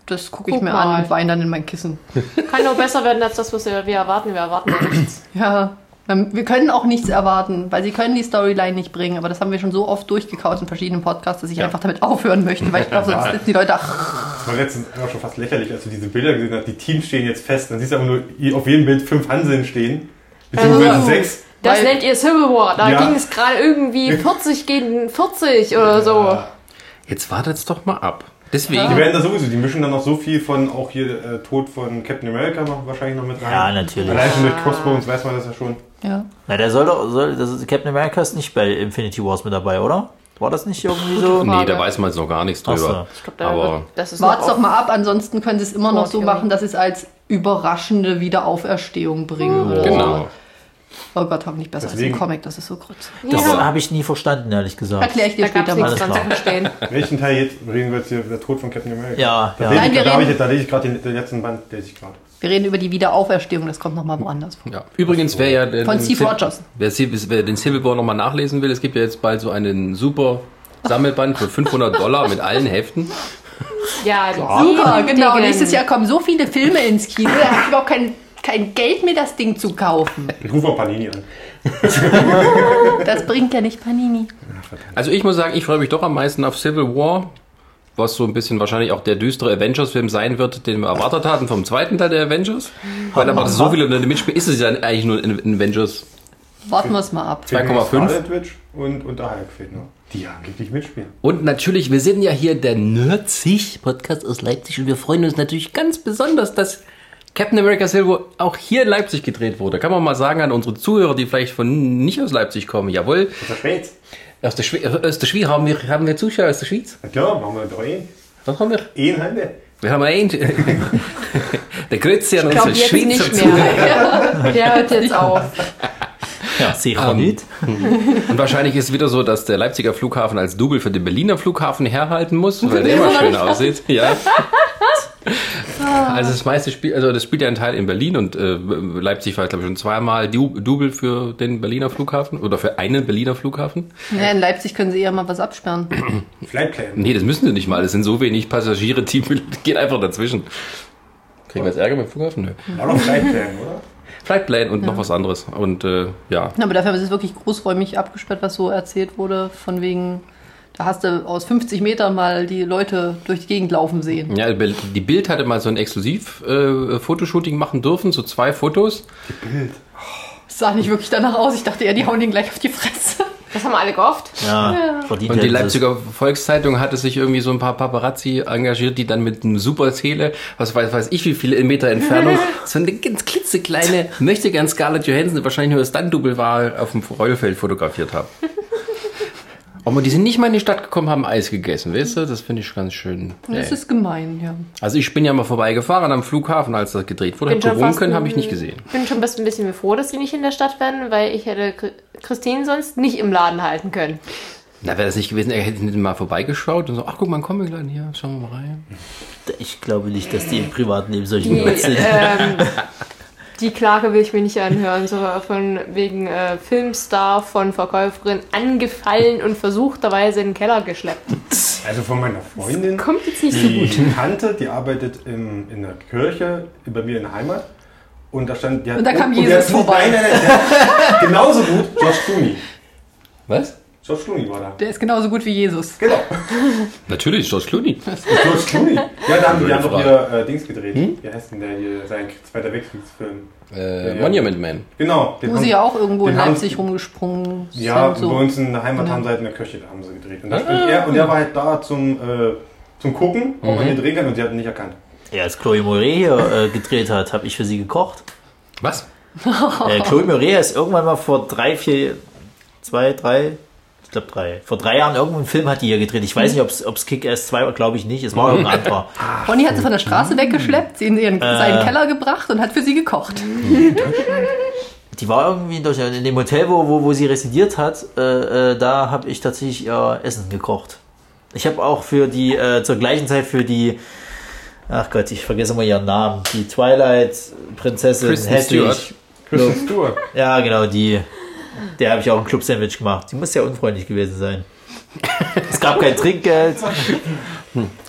Das gucke ich Guck mir mal. an und weine dann in mein Kissen. Kann nur besser werden als das, was wir, wir erwarten. Wir erwarten ja nichts. Ja, wir können auch nichts erwarten, weil sie können die Storyline nicht bringen. Aber das haben wir schon so oft durchgekaut in verschiedenen Podcasts, dass ich einfach damit aufhören möchte, weil ich glaube, sonst sitzen die Leute, ach, Das war letztens auch schon fast lächerlich, als du diese Bilder gesehen hast. Die Teams stehen jetzt fest. Dann siehst du aber nur auf jedem Bild fünf Hanseln stehen. Beziehungsweise Also, sechs. Das Weil- nennt ihr Civil War. Da Ja. ging es gerade irgendwie 40 gegen 40 oder so. Ja. Jetzt wartet's doch mal ab. Deswegen, Die werden da sowieso, die mischen dann noch so viel von auch hier äh, Tod von Captain America noch wahrscheinlich noch mit rein. Ja, natürlich. Allein schon durch Crossbones weiß man das ja schon. ja. Na, der soll doch, soll, das ist, Captain America ist nicht bei Infinity Wars mit dabei, oder? War das nicht irgendwie so? nee, da weiß man jetzt noch gar nichts Ach so. drüber. Ich glaube, da Aber das Wart's doch mal ab, ansonsten können sie es immer noch so machen, dass sie es als überraschende Wiederauferstehung bringen. oder so. genau. Oh Gott, hoffentlich besser Deswegen- als im Comic, das ist so grütze. Das Ja. habe ich nie verstanden, ehrlich gesagt. Erkläre ich dir Da später mal. Alles klar. verstehen. Welchen Teil jetzt reden wir jetzt hier, der Tod von Captain America? Ja, Da, ja. lese Nein, ich, wir da, ich, jetzt- da lese ich gerade den, den letzten Band, lese ich gerade. Wir reden über die Wiederauferstehung, das kommt nochmal woanders vor. Ja. Übrigens, wer ja den, Von Steve Civ- Rogers. Wer, wer den Civil War nochmal nachlesen will, es gibt ja jetzt bald so einen super Sammelband für 500 Dollar mit allen Heften. Ja, Super, genau. Nächstes Jahr kommen so viele Filme ins Kino, da habe ich überhaupt kein, kein Geld mehr, das Ding zu kaufen. Ich rufe auch Panini an. Das bringt ja nicht Panini. Also ich muss sagen, ich freue mich doch am meisten auf Civil War, was so ein bisschen wahrscheinlich auch der düstere Avengers-Film sein wird, den wir erwartet hatten vom zweiten Teil der Avengers. Weil aber so viele Leute mitspielen, ist es ja eigentlich nur ein ein Avengers. Warten wir es mal ab. 2,5. Scarlet Witch und, und der Hulk fehlt noch. Die angeblich mitspielen. Und natürlich, wir sind ja hier der Nerdzig Podcast aus Leipzig und wir freuen uns natürlich ganz besonders, dass Captain America Civil War auch hier in Leipzig gedreht wurde. Kann man mal sagen an unsere Zuhörer, die vielleicht von nicht aus Leipzig kommen. Jawohl, Das ist Schweiz. aus der, Schwe aus der Schweiz haben wir, haben wir Zuschauer aus der Schweiz. Na klar, machen wir doch eh. Was haben wir? Ein halbe. Wir haben einen. der Grütze an unsere jetzt Schweizer nicht Zuhörer. mehr. Der hört jetzt auf. Ja, sicher Ähm, nicht. Und wahrscheinlich ist es wieder so, dass der Leipziger Flughafen als Double für den Berliner Flughafen herhalten muss, weil der immer schön aussieht. Ja. Also das meiste Spiel, also das spielt ja ein Teil in Berlin und äh, Leipzig war glaube ich schon zweimal Du- Double für den Berliner Flughafen oder für einen Berliner Flughafen. Ja, in Leipzig können sie eher mal was absperren. Flightplan. Nee, das müssen sie nicht mal. Es sind so wenig Passagiere, die gehen einfach dazwischen. Kriegen wir jetzt Ärger mit dem Flughafen? Nö. War doch Flightplan, oder? Flightplan und noch was anderes. Und äh, ja, Aber dafür ist es wirklich großräumig abgesperrt, was so erzählt wurde, von wegen, Da hast du aus 50 Metern mal die Leute durch die Gegend laufen sehen. Ja, die Bild hatte mal so ein Exklusiv-Fotoshooting machen dürfen, so zwei Fotos. Es sah nicht wirklich danach aus. Ich dachte eher, die hauen den gleich auf die Fresse. Das haben wir alle gehofft. Ja, verdient Und die. Leipziger Volkszeitung hatte sich irgendwie so ein paar Paparazzi engagiert, die dann mit einem super Tele, was weiß, weiß ich wie viele Meter Entfernung, so eine ganz klitzekleine, möchte gern Scarlett Johansson, wahrscheinlich nur das Stunt-Double war, auf dem Rollfeld fotografiert haben. Aber die sind nicht mal in die Stadt gekommen, haben Eis gegessen, weißt du? Das finde ich ganz schön. Das Nee. ist gemein, ja. Also ich bin ja mal vorbeigefahren am Flughafen, als das gedreht wurde. Bin ein- habe ich nicht gesehen. bin schon fast ein bisschen froh, dass die nicht in der Stadt werden, weil ich hätte Chri- Christine sonst nicht im Laden halten können. Na, wäre das nicht gewesen, er hätte nicht mal vorbeigeschaut und so, ach guck mal, komm wir gleich hier, schauen wir mal rein. Ich glaube nicht, dass die im Privatleben solche Die, ähm, die Klage will ich mir nicht anhören, so von wegen äh, Filmstar von Verkäuferin angefallen und versuchterweise in den Keller geschleppt. Also von meiner Freundin. Kommt jetzt nicht so Die gut. Tante, die arbeitet im, in der Kirche bei mir in der Heimat. Und da stand. Die hat, Und da kam die Jesus hat- vorbei. Nein, nein, Genauso gut George Clooney. Was? George Clooney war da. Der ist genauso gut wie Jesus. Genau. Natürlich, George Clooney. George Clooney. Ja, da haben die, haben doch hier äh, Dings gedreht. Wie heißt denn der hier? Sein Zweiter Weltkriegsfilm. Äh, Ja. Monument Man. Genau. Wo haben- sie ja auch irgendwo in den haben- Leipzig rumgesprungen Ja, sind. So. bei uns in der Heimat haben sie halt in der Kirche, da haben sie gedreht. Und, da stand er, und er war halt da zum, äh, zum Gucken, ob man hier drehen kann und sie hat ihn nicht erkannt. Ja, als Chloe Moret hier äh, gedreht hat, habe ich für sie gekocht. Was? Äh, Chloe Moret ist irgendwann mal vor drei, vier, zwei, drei, ich glaube drei, vor drei Jahren irgendeinen Film hat die hier gedreht. Ich weiß nicht, ob es Kick-Ass 2 war, glaube ich nicht. Es war irgendein anderer. Ronny hat sie von der Straße weggeschleppt, sie in ihren, Äh. seinen Keller gebracht und hat für sie gekocht. Die war irgendwie durch, in dem Hotel, wo, wo, wo sie residiert hat, äh, äh, da habe ich tatsächlich ihr Essen gekocht. Ich habe auch für die, äh, zur gleichen Zeit für die, ach Gott, ich vergesse immer ihren Namen, die Twilight-Prinzessin Kristen Hedwig. Stewart. Kristen Stewart. Ja, genau, die. Der habe ich auch ein Club-Sandwich gemacht. Die muss ja unfreundlich gewesen sein. es gab kein Trinkgeld.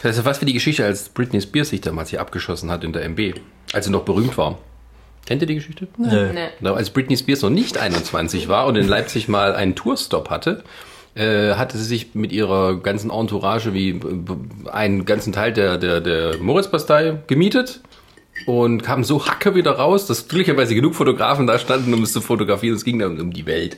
Das ist fast wie die Geschichte, als Britney Spears sich damals hier abgeschossen hat in der MB, als sie noch berühmt war. Kennt ihr die Geschichte? Nö. Nee. Als Britney Spears noch nicht 21 war und in Leipzig mal einen Tourstop hatte, äh, hatte sie sich mit ihrer ganzen Entourage wie äh, einen ganzen Teil der, der, der Moritzbastei gemietet und kam so hacke wieder raus, dass glücklicherweise genug Fotografen da standen, um es zu fotografieren. Es ging dann um die Welt.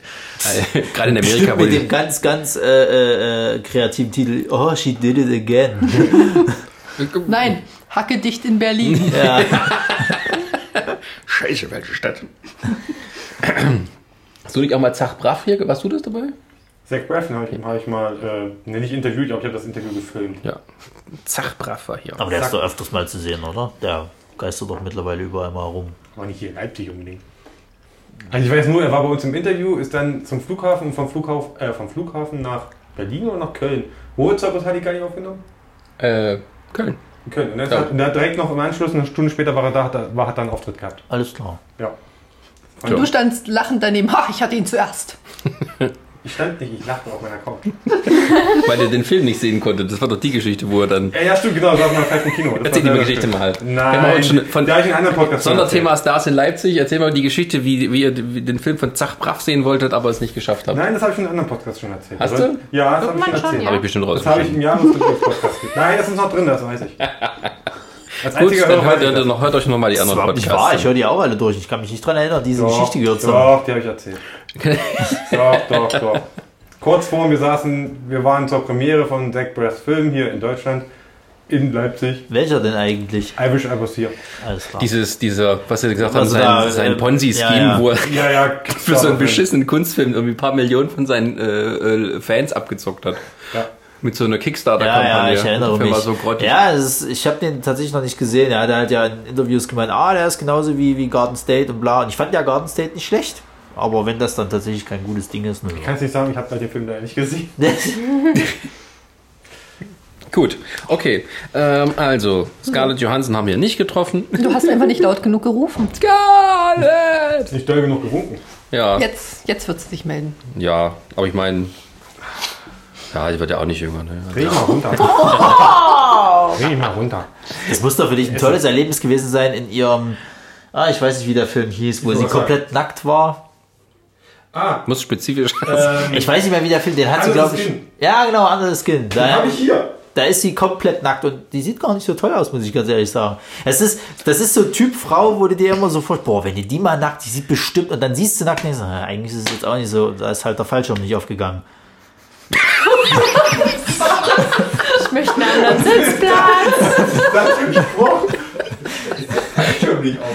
Äh, Gerade in Amerika. Mit dem ganz, ganz äh, äh, äh, kreativen Titel Oh, she did it again. Nein, hacke dicht in Berlin. ja. Scheiße, welche Stadt. Hast du nicht auch mal Zach Braff hier? Warst du das dabei? Zach Braff habe ich, hab ich mal, äh, ne, nicht interviewt, aber ich habe das Interview gefilmt. Ja. Zach Braff war hier. Aber der ist doch öfters mal zu sehen, oder? Der geistert doch mittlerweile überall mal rum. War nicht hier in Leipzig unbedingt. Also ich weiß nur, er war bei uns im Interview, ist dann zum Flughafen und vom Flughafen, äh, vom Flughafen nach Berlin oder nach Köln. Moritzbus hat die gar nicht aufgenommen? Äh, Köln. Köln. Und, dann Ja. hat, und direkt noch im Anschluss, eine Stunde später war er da, hat, er- war, hat er einen Auftritt gehabt. Alles klar. Ja. Ja. Du standst lachend daneben. Ha, ich hatte ihn zuerst. Ich stand nicht, ich lachte auf meiner Couch. Weil er den Film nicht sehen konnte. Das war doch die Geschichte, wo er dann. Ja, ja stimmt, genau, das war mal vielleicht im Kino. Das Erzähl die Geschichte schön. mal. Nein, Wir haben schon von- da habe ich in einem anderen Podcast Sonderthema Stars in Leipzig. Erzähl mal die Geschichte, wie, wie ihr den Film von Zach Braff sehen wolltet, aber es nicht geschafft habt. erzählt. Nein, das habe ich in einem anderen Podcast schon erzählt. Hast Also- du? Ja, das habe ich schon Irgendwann schon, erzählt. ja. Habe ich bestimmt Das habe ich im. Jahresrückblick-Podcast. Nein, das ist noch drin, das weiß ich. Als Gut, dann hört, ihr noch, hört euch nochmal die Das ist anderen nicht wahr. Ich Podcasts höre die auch alle durch. Ich kann mich nicht dran erinnern, diese Doch, Geschichte gehört zu haben. Doch, die habe ich erzählt. Doch, doch, doch. Kurz vor, wir saßen, wir waren zur Premiere von Zach Brass Film hier in Deutschland, in Leipzig. Welcher denn eigentlich? I wish I was here. Alles klar. Dieses, dieser, was ihr gesagt habt, Also sein, da, sein äh, Ponzi-Scheme, ja, ja. wo er Ja, ja. für so einen beschissenen Kunstfilm irgendwie ein paar Millionen von seinen äh, äh, Fans abgezockt hat. Ja. Mit so einer ja, Kickstarter-Kampagne. ja, ich erinnere mich. War so ja, ist, ich habe den tatsächlich noch nicht gesehen. Der hat ja in Interviews gemeint, ah, der ist genauso wie, wie Garden State und bla. Und ich fand ja Garden State nicht schlecht. Aber wenn das dann tatsächlich kein gutes Ding ist, ne. Ich kann es nicht sagen, ich habe den Film da nicht gesehen. Gut, okay. Ähm, also, Scarlett Johansson haben wir nicht getroffen. Du hast einfach nicht laut genug gerufen. Scarlett! Nicht doll genug gewunken. Ja, Jetzt, jetzt wird es sich melden. ja, aber ich meine, ja, die wird ja auch nicht jünger. Ne? Dreh mal runter. Dreh mal runter. Das muss doch für dich ein tolles Erlebnis gewesen sein in ihrem, ah, ich weiß nicht, wie der Film hieß, wo sie komplett nackt war. Ah, Muss spezifisch sein. ähm, Ich weiß nicht mehr, wie der Film, den hat sie, Anderes glaube ich. Skin. Ja, genau, anderes Skin. den Da, habe ich hier. da ist sie komplett nackt und die sieht gar nicht so toll aus, muss ich ganz ehrlich sagen. Es ist, das ist so Typ Frau, wo du dir immer so vorstellst, boah, wenn du die mal nackt, die sieht bestimmt, und dann siehst du nackt und denkst, ah, eigentlich ist es jetzt auch nicht so, da ist halt der Fallschirm nicht aufgegangen. Ich möchte einen anderen Sitzplatz. Das für ein Spruch. Schon nicht auf.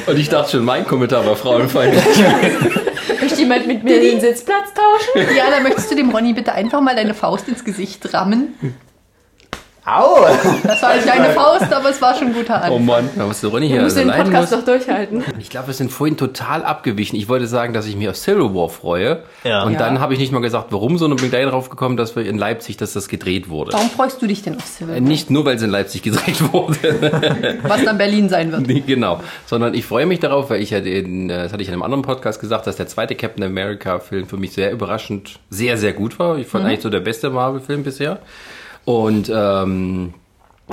Und ich dachte schon, mein Kommentar war frauenfeindlich. Möchte jemand mit mir den Sitzplatz tauschen? Diana, möchtest du dem Ronny bitte einfach mal deine Faust ins Gesicht rammen? Au! Das war nicht deine Faust, aber es war schon ein guter Oh Anfang. Mann, da musst du Ronny Du hier musst den Podcast muss. doch durchhalten. Ich glaube, wir sind vorhin total abgewichen. Ich wollte sagen, dass ich mich auf Civil War freue. Ja. Und Ja. dann habe ich nicht mal gesagt, warum, sondern bin gleich drauf gekommen, dass wir in Leipzig, dass das gedreht wurde. Warum freust du dich denn auf Civil? Äh, Nicht nur, weil es in Leipzig gedreht wurde. Was dann Berlin sein wird. Nee, genau. Sondern ich freue mich darauf, weil ich ja den, äh, das hatte ich in einem anderen Podcast gesagt, dass der zweite Captain America Film für mich sehr überraschend sehr, sehr gut war. Ich fand eigentlich so der beste Marvel-Film bisher. Und ähm,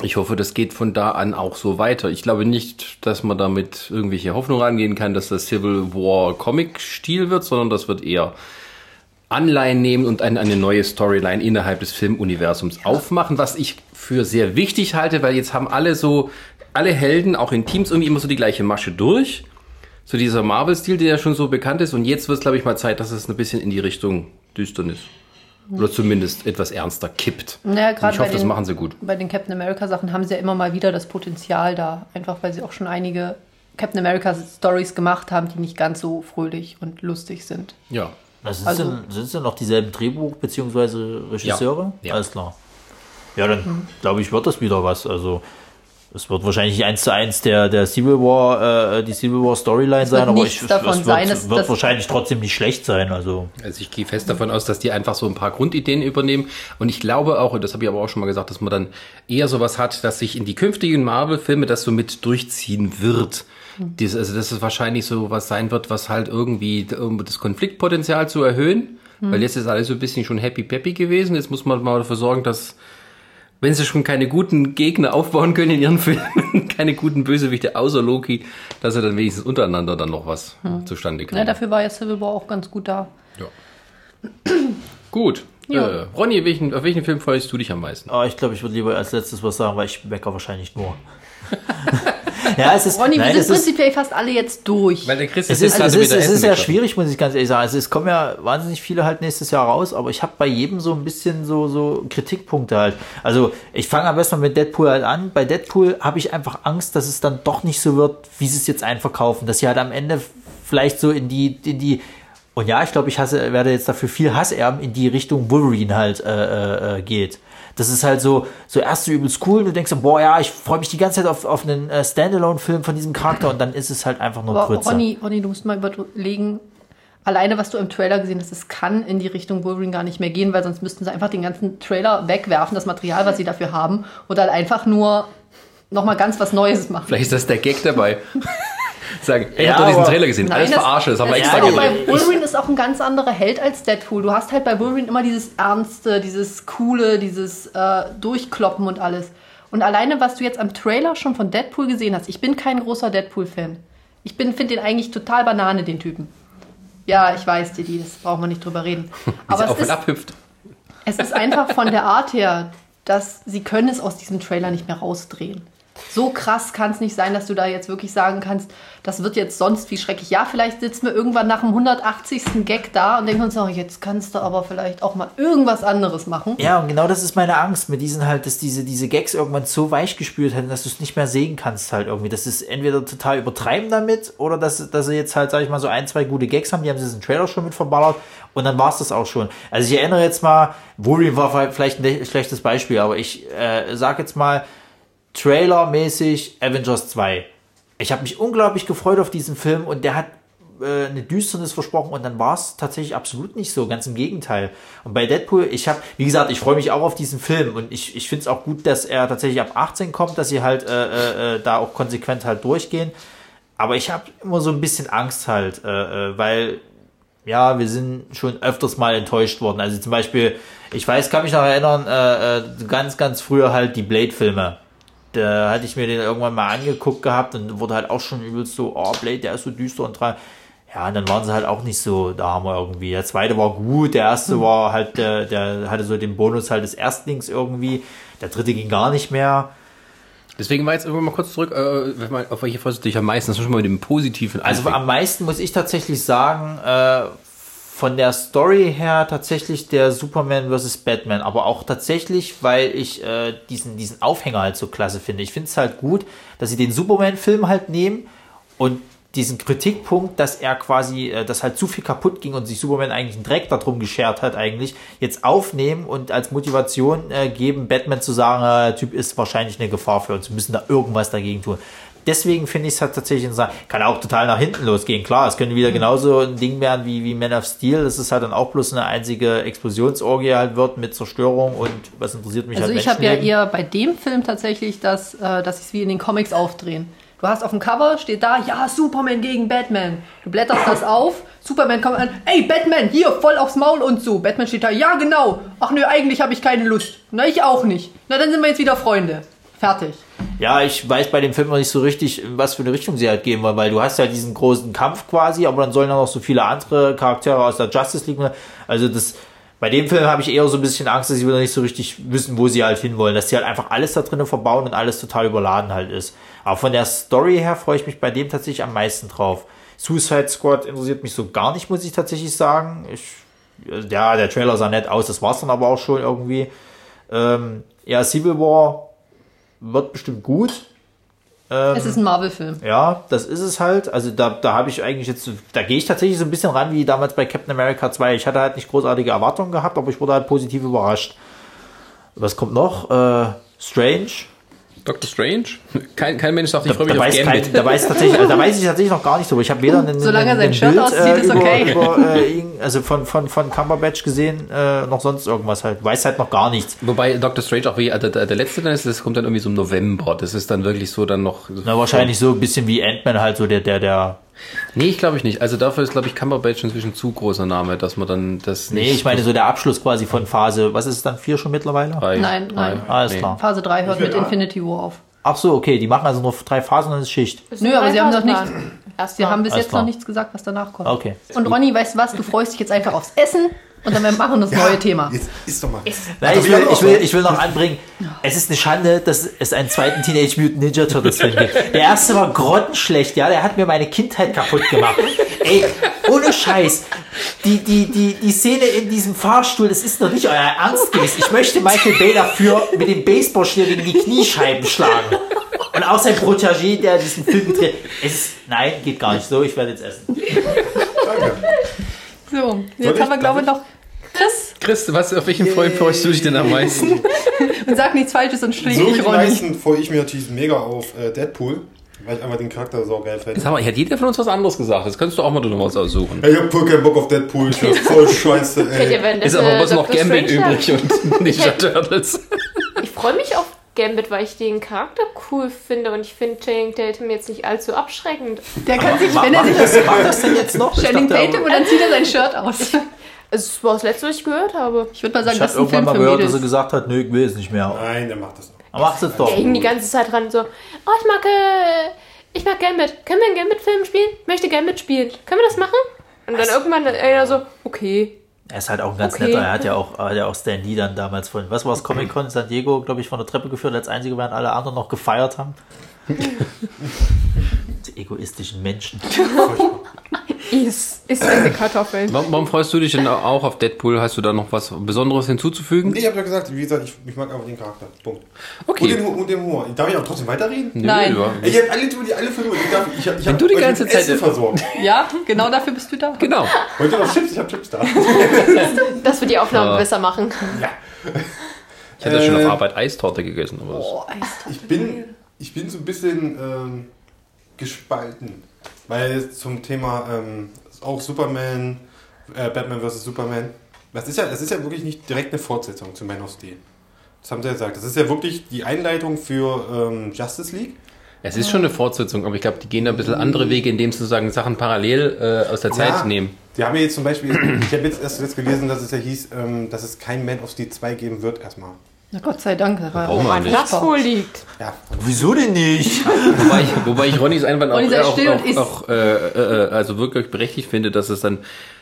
ich hoffe, das geht von da an auch so weiter. Ich glaube nicht, dass man damit irgendwelche Hoffnung rangehen kann, dass das Civil War Comic-Stil wird, sondern das wird eher Anleihen nehmen und eine, eine neue Storyline innerhalb des Filmuniversums aufmachen, was ich für sehr wichtig halte, weil jetzt haben alle so, alle Helden, auch in Teams, irgendwie immer so die gleiche Masche durch. So dieser Marvel-Stil, der ja schon so bekannt ist. Und jetzt wird es, glaube ich, mal Zeit, dass es ein bisschen in die Richtung Düsternis. Oder zumindest etwas ernster kippt. Naja, ich hoffe, bei das den- machen sie gut. Bei den Captain America Sachen haben sie ja immer mal wieder das Potenzial da. Einfach weil sie auch schon einige Captain America Stories gemacht haben, die nicht ganz so fröhlich und lustig sind. Ja. Das sind, Also- denn, sind es denn noch dieselben Drehbuch- bzw. Regisseure? Ja. Alles klar. Ja, dann glaube ich, wird das wieder was. Also, es wird wahrscheinlich eins zu eins der, der Civil War, äh, die Civil War Storyline sein, wird aber ich, davon es wird, sein, es- wird das- wahrscheinlich trotzdem nicht schlecht sein. Also, Also ich gehe fest davon aus, dass die einfach so ein paar Grundideen übernehmen. Und ich glaube auch, und das habe ich aber auch schon mal gesagt, dass man dann eher sowas hat, dass sich in die künftigen Marvel-Filme das so mit durchziehen wird. Dies, also dass es wahrscheinlich so was sein wird, was halt irgendwie um das Konfliktpotenzial zu erhöhen. Weil jetzt ist alles so ein bisschen schon happy-peppy gewesen. Jetzt muss man mal dafür sorgen, dass wenn sie schon keine guten Gegner aufbauen können in ihren Filmen, keine guten Bösewichte außer Loki, dass sie dann wenigstens untereinander dann noch was zustande kriegen. Ja, dafür war ja Civil War auch ganz gut da. Gut. Ja. Äh, Ronny, welchen, auf welchen Film freust du dich am meisten? aber ich glaube, ich würde lieber als letztes was sagen, weil ich meckere wahrscheinlich nur. ja, es ist, Ronny, nein, wir es sind ist, prinzipiell fast alle jetzt durch. Weil der Chris Es ist, gerade es ist, es ist ja schwierig, muss ich ganz ehrlich sagen. Also es kommen ja wahnsinnig viele halt nächstes Jahr raus, aber ich habe bei jedem so ein bisschen so, so Kritikpunkte halt. Also ich fange am besten mal mit Deadpool halt an. Bei Deadpool habe ich einfach Angst, dass es dann doch nicht so wird, wie sie es jetzt einverkaufen. Dass sie halt am Ende vielleicht so in die, in die und ja, ich glaube, ich hasse, werde jetzt dafür viel Hasserben in die Richtung Wolverine halt äh, äh, geht. Das ist halt so, so erst so übelst cool, du denkst so, boah, ja, ich freue mich die ganze Zeit auf, auf einen äh, Standalone-Film von diesem Charakter und dann ist es halt einfach nur Aber Grütze. Ronny, Ronny, du musst mal überlegen, alleine was du im Trailer gesehen hast, es kann in die Richtung Wolverine gar nicht mehr gehen, weil sonst müssten sie einfach den ganzen Trailer wegwerfen, das Material, was sie dafür haben, und dann einfach nur nochmal ganz was Neues machen. Vielleicht ist das der Gag dabei. Sagen, ey, Ja, habt ihr diesen Trailer gesehen? Alles das- verarsche, das haben wir extra bei Wolverine ist auch ein ganz anderer Held als Deadpool. Du hast halt bei Wolverine immer dieses Ernste, dieses Coole, dieses äh, Durchkloppen und alles. Und alleine, was du jetzt am Trailer schon von Deadpool gesehen hast, ich bin kein großer Deadpool-Fan. Ich finde den eigentlich total Banane, den Typen. Ja, ich weiß, Didi, das brauchen wir nicht drüber reden. Aber es ist, abhüpft. es ist einfach von der Art her, dass sie können es aus diesem Trailer nicht mehr rausdrehen. So krass kann es nicht sein, dass du da jetzt wirklich sagen kannst, das wird jetzt sonst wie schrecklich. Ja, vielleicht sitzen wir irgendwann nach dem 180. Gag da und denken uns, oh, jetzt kannst du aber vielleicht auch mal irgendwas anderes machen. Ja, und genau das ist meine Angst mit diesen halt, dass diese, diese Gags irgendwann so weich gespült hätten, dass du es nicht mehr sehen kannst halt irgendwie. Das ist entweder total übertreiben damit oder dass, dass sie jetzt halt, sag ich mal, so ein, zwei gute Gags haben, die haben sie im Trailer schon mit verballert und dann war es das auch schon. Also ich erinnere jetzt mal, Wolverine war vielleicht ein schlechtes Beispiel, aber ich äh, sag jetzt mal, Trailer-mäßig Avengers 2. Ich habe mich unglaublich gefreut auf diesen Film und der hat äh, eine Düsternis versprochen und dann war es tatsächlich absolut nicht so, ganz im Gegenteil. Und bei Deadpool, ich habe, wie gesagt, ich freue mich auch auf diesen Film und ich, ich finde es auch gut, dass er tatsächlich ab 18 kommt, dass sie halt äh, äh, da auch konsequent halt durchgehen. Aber ich habe immer so ein bisschen Angst halt, äh, äh, weil ja, wir sind schon öfters mal enttäuscht worden. Also zum Beispiel, ich weiß, kann mich noch erinnern, äh, äh, ganz, ganz früher halt die Blade-Filme. Da hatte ich mir den irgendwann mal angeguckt gehabt und wurde halt auch schon übelst so, oh, Blade, der ist so düster und dran. Ja, und dann waren sie halt auch nicht so da haben wir irgendwie. Der zweite war gut, der erste war halt, der, der hatte so den Bonus halt des Erstlings irgendwie. Der dritte ging gar nicht mehr. Deswegen war jetzt irgendwann mal kurz zurück, äh, auf welche freust du dich am meisten? Das ist schon mal mit dem Positiven. Also anfängt. am meisten muss ich tatsächlich sagen, äh, von der Story her tatsächlich der Superman vs. Batman, aber auch tatsächlich, weil ich äh, diesen, diesen Aufhänger halt so klasse finde. Ich finde es halt gut, dass sie den Superman-Film halt nehmen und diesen Kritikpunkt, dass er quasi, äh, dass halt zu viel kaputt ging und sich Superman eigentlich einen Dreck darum geschert hat, eigentlich jetzt aufnehmen und als Motivation äh, geben, Batman zu sagen, äh, der Typ ist wahrscheinlich eine Gefahr für uns, wir müssen da irgendwas dagegen tun. Deswegen finde ich es halt tatsächlich Sache, kann auch total nach hinten losgehen. Klar, es könnte wieder genauso ein Ding werden wie, wie Man of Steel, dass es halt dann auch bloß eine einzige Explosionsorgie halt wird mit Zerstörung und was interessiert mich Also halt ich habe ja eher bei dem Film tatsächlich, dass, äh, dass sie es wie in den Comics aufdrehen. Du hast auf dem Cover, steht da, ja, Superman gegen Batman. Du blätterst das auf, Superman kommt an, ey, Batman, hier, voll aufs Maul und so. Batman steht da, ja, genau. Ach nö, eigentlich habe ich keine Lust. Na, ich auch nicht. Na, dann sind wir jetzt wieder Freunde. Fertig. Ja, ich weiß bei dem Film noch nicht so richtig, in was für eine Richtung sie halt gehen wollen, weil du hast ja diesen großen Kampf quasi, aber dann sollen ja noch so viele andere Charaktere aus der Justice League. Also das, bei dem Film habe ich eher so ein bisschen Angst, dass sie wieder nicht so richtig wissen, wo sie halt hinwollen, dass sie halt einfach alles da drinnen verbauen und alles total überladen halt ist. Aber von der Story her freue ich mich bei dem tatsächlich am meisten drauf. Suicide Squad interessiert mich so gar nicht, muss ich tatsächlich sagen. Ich, ja, der Trailer sah nett aus, das war's dann aber auch schon irgendwie. Ähm, ja, Civil War wird bestimmt gut. Ähm, Es ist ein Marvel-Film. ja, das ist es halt. Also da, da habe ich eigentlich jetzt, da gehe ich tatsächlich so ein bisschen ran wie damals bei Captain America 2. Ich hatte halt nicht großartige Erwartungen gehabt, aber ich wurde halt positiv überrascht. Was kommt noch? Äh, Strange. Doctor Strange? Kein, kein Mensch sagt, ich freue Da mich auf weiß, Gambit. kein, da, weiß tatsächlich, also da weiß ich tatsächlich noch gar nicht so. Ich habe weder einen, Solange er einen, sein Shirt auszieht, ist über, okay. über, äh, also von, von, von Cumberbatch gesehen, äh, noch sonst irgendwas halt. Weiß halt noch gar nichts. Wobei Doctor Strange auch wie äh, der, der, der letzte dann ist, das kommt dann irgendwie so im November. Das ist dann wirklich so dann noch. Na, wahrscheinlich so ein bisschen wie Ant-Man halt so der, der, der. Nee, ich glaube ich nicht. Also dafür ist, glaube ich, Cumberbatch inzwischen zu großer Name, dass man dann das Nee, nicht. ich meine so der Abschluss quasi von Phase, was ist es dann, vier schon mittlerweile? Drei, Nein, drei. nein. Alles Nee. klar. Phase 3 hört mit. Infinity War auf. Ach so, okay, die machen also nur drei Phasen und dann ist Schicht. Ist Nö, aber sie haben noch Dreifachplan. Erstmal. Sie haben bis Alles jetzt klar. noch nichts gesagt, was danach kommt. Okay. Und Ronny, weißt du was? Du freust dich jetzt einfach aufs Essen und dann machen wir das neue Thema. Jetzt ist doch mal. Nein, ich, will, ich, will, ich will noch anbringen, es ist eine Schande, dass es einen zweiten Teenage Mutant Ninja Turtles Film gibt. Der erste war grottenschlecht, ja, der hat mir meine Kindheit kaputt gemacht. Ey, ohne Scheiß. Die, die, die, die Szene in diesem Fahrstuhl, das ist noch nicht euer Ernst gewesen. Ich möchte Michael Bay dafür mit dem Baseballschläger gegen die Kniescheiben schlagen. Und auch sein Protégé, der diesen Film gedreht Es ist, nein, geht gar nicht so, ich werde jetzt essen. So, ich- jetzt haben wir, glaube ich, noch Chris Chris, was, auf welchen Freund freust du dich denn am meisten? und sag nichts Falsches und schläg So die Ronny. meisten freue ich mich natürlich mega auf äh, Deadpool, weil ich einfach den Charakter so geil finde. Sag mal, hat jeder von uns was anderes gesagt. Das könntest du auch mal noch was aussuchen. Ey, ich hab voll keinen Bock auf Deadpool, ich bin voll scheiße, ey. Ist aber was noch Dr. Gambit übrig und Ninja Turtles. Ich freue mich auf Gambit, weil ich den Charakter cool finde und ich finde Channing Tatum jetzt nicht allzu abschreckend. Der kann sich, wenn er sich das, mach das denn jetzt noch? Channing Tatum und dann zieht er sein Shirt aus. Das war das letzte, was ich gehört habe. Ich würde mal sagen, Ich das habe ist ein irgendwann Film mal gehört, dass er gesagt hat, nö, ich will es nicht mehr. Nein, der macht das noch. Aber macht es doch. Er hing die ganze Zeit dran so, oh, ich mag, äh, ich mag Gambit. Können wir einen Gambit-Film spielen? Ich möchte Gambit spielen. Können wir das machen? Und dann irgendwann einer so, okay. Er ist halt auch ein ganz Okay. netter. Er hat ja auch, hat ja auch Stan Lee dann damals von, was war es, Comic Con San Diego, glaube ich, von der Treppe geführt, als einzige, während alle anderen noch gefeiert haben. Die egoistischen Menschen. Ist, ist eine Kartoffel. Warum, warum freust du dich denn auch auf Deadpool? Hast du da noch was Besonderes hinzuzufügen? Nee, ich hab ja gesagt, wie gesagt, ich, ich mag einfach den Charakter. Punkt. Okay. Und den, und den Humor. Darf ich auch trotzdem weiterreden? Nein. ja. Ey, Ihr habt alle die alle Filme. Ich, darf, ich, hab- ich Wenn hab du die ganze Zeit- Essen versorgt. Ja, genau dafür bist du da. Genau. Wollt ihr noch Chips? Ich hab Chips da. Das wird die Aufnahme Ja. besser machen. Ich hätte schon Äh, auf Arbeit Eistorte gegessen. Aber Oh, Eis. Ich bin, ich bin so ein bisschen ähm, gespalten. Weil zum Thema ähm, auch Superman, äh, Batman vs. Superman, das ist, ja, das ist ja wirklich nicht direkt eine Fortsetzung zu Man of Steel. Das haben sie ja gesagt. Das ist ja wirklich die Einleitung für ähm, Justice League. es ist schon eine Fortsetzung, aber ich glaube, die gehen da ein bisschen andere Wege, indem sie sozusagen Sachen parallel äh, aus der Zeit Ja. nehmen. Die haben ja jetzt zum Beispiel, ich habe jetzt erst jetzt gelesen, dass es ja hieß, ähm, dass es kein Man of Steel 2 geben wird erstmal. Na Gott sei Dank. Das war Brauchen wir nicht. Das wohl liegt. Ja, Wieso denn nicht? Wobei ich, wobei ich Ronnys Einwand auch, Ronny, sei auch, auch, auch äh, äh, also wirklich berechtigt finde, dass es dann,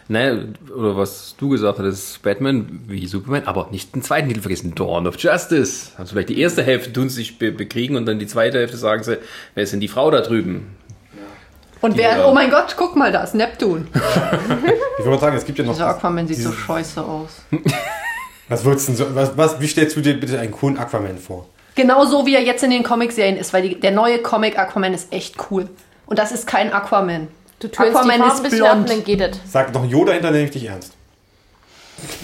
naja, oder was du gesagt hattest, Batman wie Superman, aber nicht den zweiten Titel vergessen, Dawn of Justice. Also vielleicht die erste Hälfte tun sie sich be bekriegen und dann die zweite Hälfte sagen sie, wer ist denn die Frau da drüben? Und wer, Ja. oh mein Gott, guck mal, da ist Neptun. ich würde mal sagen, es gibt ja noch. Dieser Aquaman sieht so scheiße aus. Was würdest du denn so, was, was, wie stellst du dir bitte einen coolen Aquaman vor? Genau so, wie er jetzt in den Comic-Serien ist, weil die, der neue Comic Aquaman ist echt cool. Und das ist kein Aquaman. Du tönst die Aquaman Farbe ist ein bisschen ab und blond. dann geht es. Sag noch Yoda hinter, nehme ich dich ernst.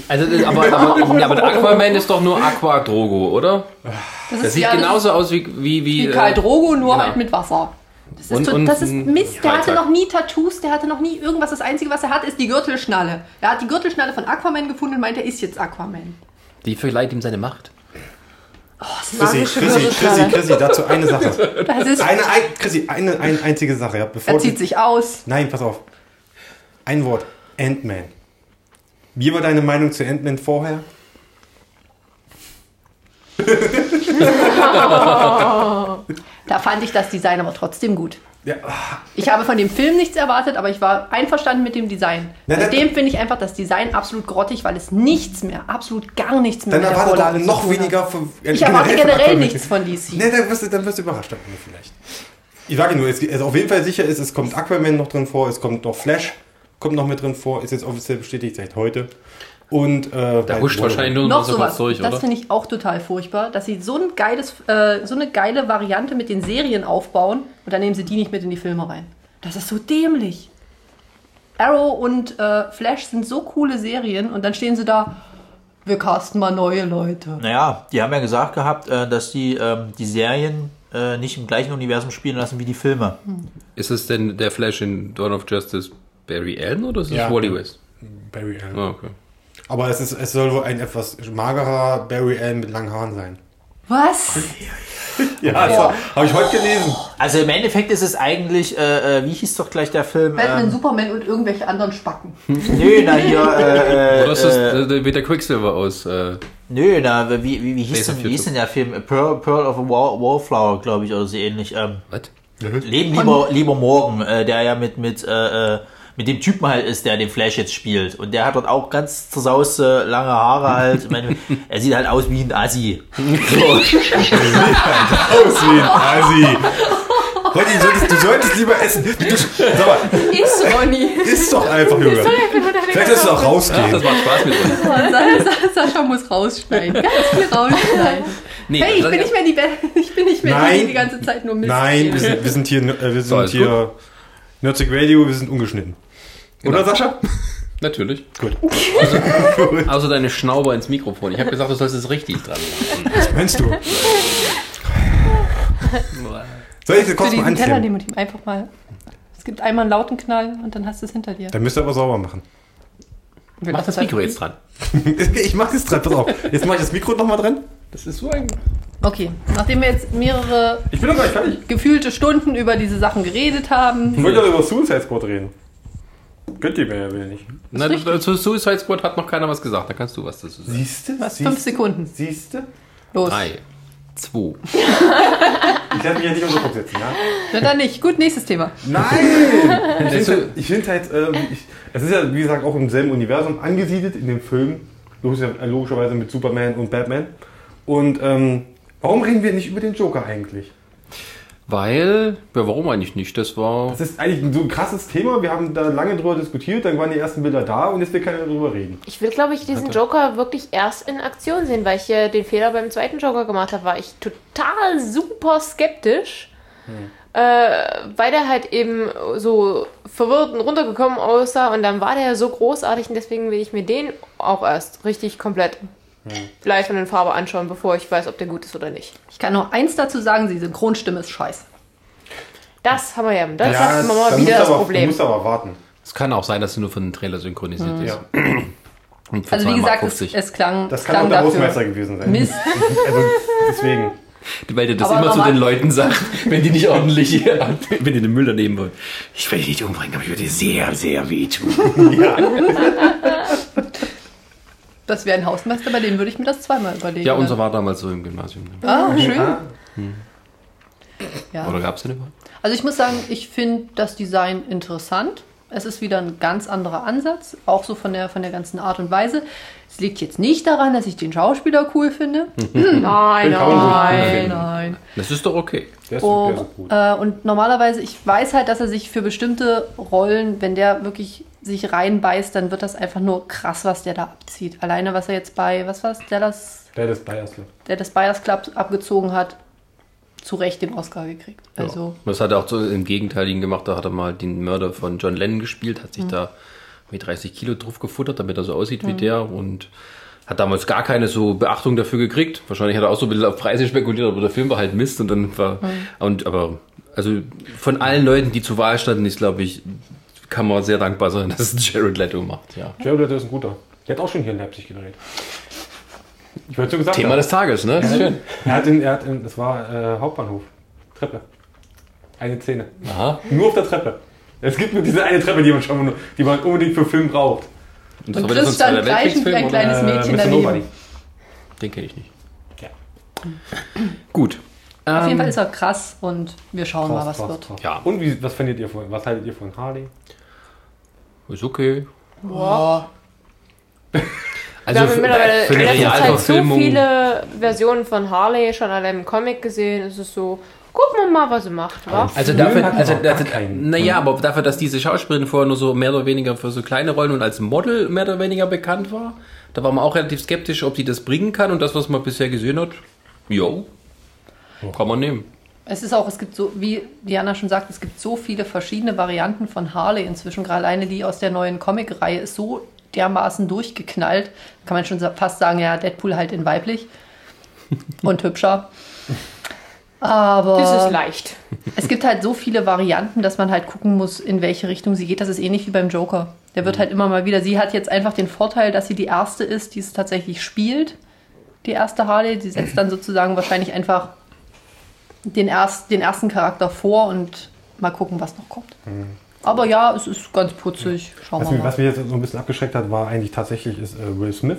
Also, das- aber, aber, aber der Aquaman ist doch nur Aqua Drogo, oder? Das Das sieht ja- genauso aus wie, wie, wie, wie Karl äh, Drogo, nur genau. halt mit Wasser. Das ist, Und- und das ist Mist. Der hatte Freitag. noch nie Tattoos, der hatte noch nie irgendwas. Das Einzige, was er hat, ist die Gürtelschnalle. Er hat die Gürtelschnalle von Aquaman gefunden und meint, er ist jetzt Aquaman. die verleiht ihm seine Macht. Chrissy, Magische Chrissy, Chrissy, Gürtelschnalle. Chrissy, dazu eine Sache. Das ist, Eine, ein, Chrissy, eine, eine einzige Sache, ja. Bevor er du- zieht sich aus. Nein, pass auf. Ein Wort. Ant-Man. Wie war deine Meinung zu Ant-Man vorher? Da fand ich das Design aber trotzdem gut. Ja, Ich habe von dem Film nichts erwartet, aber ich war einverstanden mit dem Design. Na, Bei dann- dem finde ich einfach das Design absolut grottig, weil es nichts mehr, absolut gar nichts mehr dann mit der Vorlage doch zu noch tun hat. weniger von Ich erwarte generell Aquaman. nichts von DC. Ne, dann wirst du, dann wirst du überrascht Ende vielleicht. Ich sage nur, es, also auf jeden Fall sicher ist, es kommt Aquaman noch drin vor, es kommt noch Flash, kommt noch mit drin vor, ist jetzt offiziell bestätigt seit heute. Und äh, Da huscht wahrscheinlich nur Noch so was durch, das finde ich auch total furchtbar, dass sie so ein geiles, äh, so eine geile Variante mit den Serien aufbauen und dann nehmen sie die nicht mit in die Filme rein. Das ist so dämlich. Arrow und äh, Flash sind so coole Serien und dann stehen sie da, wir casten mal neue Leute. Naja, die haben ja gesagt gehabt, äh, dass die ähm, die Serien äh, nicht im gleichen Universum spielen lassen wie die Filme. Ist es denn der Flash in Dawn of Justice Barry Allen oder ist es Ja. Wally West? Barry Allen. Ah, okay. Aber es, ist, es soll wohl ein etwas magerer Barry Allen mit langen Haaren sein. Was? Ja, also, habe ich heute gelesen. Also im Endeffekt ist es eigentlich, äh, äh, wie hieß doch gleich der Film? Batman, Ähm, Superman und irgendwelche anderen Spacken. nö, na hier, äh, Oder ist das äh, äh, wie der Quicksilver aus? Äh, nö, na, wie, wie, wie, hieß denn, wie hieß denn der Film? Pearl, Pearl of a Wall, Wallflower, glaube ich, oder so ähnlich. Ähm, was? Leben lieber, lieber morgen, äh, der ja mit, mit, äh, äh, mit dem Typen halt ist, der den Flash jetzt spielt. Und der hat dort auch ganz zersauste, lange Haare halt. Ich meine, er sieht halt aus wie ein Assi. Aus wie ein Asi. Ronny, du solltest, du solltest lieber essen. Du, sag mal, Ist Ronny. isst doch einfach, Junge. Vielleicht sollst du auch Ach, rausgehen. das macht Spaß mit uns. Sascha muss rausschneiden. Ganz viel rausschneiden. Nee, Hey, ich das- bin nicht mehr die, Be ich bin nicht mehr die, Nein. die die ganze Zeit nur Mist Nein, wir sind, wir sind hier, äh, wir sind alles hier Nerdsig Radio, wir sind ungeschnitten. Oder, Genau. Sascha? Natürlich. Gut. Außer deine Schnauber ins Mikrofon. Ich habe gesagt, du sollst es richtig dran machen. Was meinst du? Soll ich Für kurz mal diesen Teller anziehen? nehmen und ihm einfach mal. Es gibt einmal einen lauten Knall und dann hast du es hinter dir. Dann müsst ihr aber sauber machen. Mach das Mikro jetzt dran. Ich mach das dran, pass auf. Jetzt mach ich das Mikro nochmal dran. Das ist so ein... Okay, nachdem wir jetzt mehrere Ich gefühlte Stunden über diese Sachen geredet Ich haben, wollte doch über Suicide Squad reden. Könnt ihr mir ja wieder nicht. Na, zu Suicide Squad hat noch keiner was gesagt. Da kannst du was dazu sagen. Siehst du? was? Fünf Sekunden. Siehst du? Los. Drei, zwei. Ich lasse mich ja nicht unter Druck setzen, ja? Na dann nicht. Gut, nächstes Thema. Nein! Ich finde halt, ich find halt ähm, ich, es ist ja, wie gesagt, auch im selben Universum angesiedelt in dem Film. Logisch, logischerweise mit Superman und Batman. Und ähm, warum reden wir nicht über den Joker eigentlich? Weil, ja, warum eigentlich nicht? Das war. Das ist eigentlich so ein krasses Thema. Wir haben da lange drüber diskutiert, dann waren die ersten Bilder da und jetzt will keiner drüber reden. Ich will, glaube ich, diesen Joker wirklich erst in Aktion sehen, weil ich ja den Fehler beim zweiten Joker gemacht habe, war ich total super skeptisch, äh, weil der halt eben so verwirrt und runtergekommen aussah und dann war der so großartig und deswegen will ich mir den auch erst richtig komplett live und in Farbe anschauen, bevor ich weiß, ob der gut ist oder nicht. Ich kann nur eins dazu sagen, die Synchronstimme ist scheiße. Das haben wir ja. Das Ja, ist mal dann wieder das aber, Problem. musst aber warten. Es kann auch sein, dass sie nur für den Trailer synchronisiert ist. Ja. Also wie 2,50 gesagt, es, es klang, Das kann klang auch der Hausmeister gewesen sein. Mist. Also deswegen. Weil der das Aber immer zu den Leuten sagt, wenn die nicht ordentlich, wenn die den Müll daneben wollen. Ich will dich nicht umbringen, aber ich würde dir sehr, sehr wehtun. Das wäre ein Hausmeister, bei dem würde ich mir das zweimal überlegen. Ja, unser war damals so im Gymnasium. Ne? Ah, schön. Ah, Ja. Oder gab es den überhaupt? Also ich muss sagen, ich finde das Design interessant. Es ist wieder ein ganz anderer Ansatz, auch so von der, von der ganzen Art und Weise. Es liegt jetzt nicht daran, dass ich den Schauspieler cool finde. Nein, man ruhig Nein, finden. nein. Das ist doch okay. der ist, Oh, der ist gut. äh, und normalerweise, ich weiß halt, dass er sich für bestimmte Rollen, wenn der wirklich sich reinbeißt, dann wird das einfach nur krass, was der da abzieht. Alleine, was er jetzt bei, was war es, Dallas, Der ist Bias Club. der das Buyers Club abgezogen hat, zu Recht den Oscar gekriegt. Also, Ja. Das hat er auch so im Gegenteiligen gemacht. Da hat er mal den Mörder von John Lennon gespielt, hat sich Mhm. da mit 30 Kilo drauf gefuttert, damit er so aussieht wie der und hat damals gar keine so Beachtung dafür gekriegt. Wahrscheinlich hat er auch so ein bisschen auf Preise spekuliert, aber der Film war halt Mist und dann war, Mhm. und, aber, also von allen Leuten, die zur Wahl standen, ist, glaube ich, kann man sehr dankbar sein, dass es Jared Leto macht, ja. Jared Leto ist ein guter. Der hat auch schon hier in Leipzig gedreht. Ich wollte schon gesagt Thema haben. des Tages, ne? Das ist schön. Er hat in, er hat in, das war äh, Hauptbahnhof. Treppe. Eine Szene. Aha. Nur auf der Treppe. Es gibt nur diese eine Treppe, die man schon die man unbedingt für Film braucht. Und, Und Chris stand wie ein kleines Mädchen Mr. daneben. Den kenne ich nicht. Ja. Gut. auf jeden Ähm, Fall ist er krass und wir schauen mal, was Krass, wird. krass. Ja. Und wie, was findet ihr von, was haltet ihr von Harley? Ist okay. Boah. Also wir haben mittlerweile in letzter Zeit so viele Versionen von Harley schon allein im Comic gesehen. Es ist so, gucken wir mal, was sie macht, wa? Also dafür, hat also, also keinen. naja, aber dafür, dass diese Schauspielerin vorher nur so mehr oder weniger für so kleine Rollen und als Model mehr oder weniger bekannt war, da war man auch relativ skeptisch, ob sie das bringen kann und das, was man bisher gesehen hat, jo, kann man nehmen. Es ist auch, es gibt so, wie Diana schon sagt, es gibt so viele verschiedene Varianten von Harley inzwischen. Gerade alleine die aus der neuen Comic-Reihe ist so dermaßen durchgeknallt. Kann man schon fast sagen, ja, Deadpool halt in weiblich und hübscher. Aber Das ist leicht. es gibt halt so viele Varianten, dass man halt gucken muss, in welche Richtung sie geht. Das ist ähnlich wie beim Joker. Der wird halt immer mal wieder. Sie hat jetzt einfach den Vorteil, dass sie die erste ist, die es tatsächlich spielt. Die erste Harley. Die setzt dann sozusagen wahrscheinlich einfach den, erst, den ersten Charakter vor und mal gucken, was noch kommt. Aber ja, es ist ganz putzig. Schauen Was wir mich, mal. was mich jetzt so ein bisschen abgeschreckt hat, war eigentlich tatsächlich ist äh, Will Smith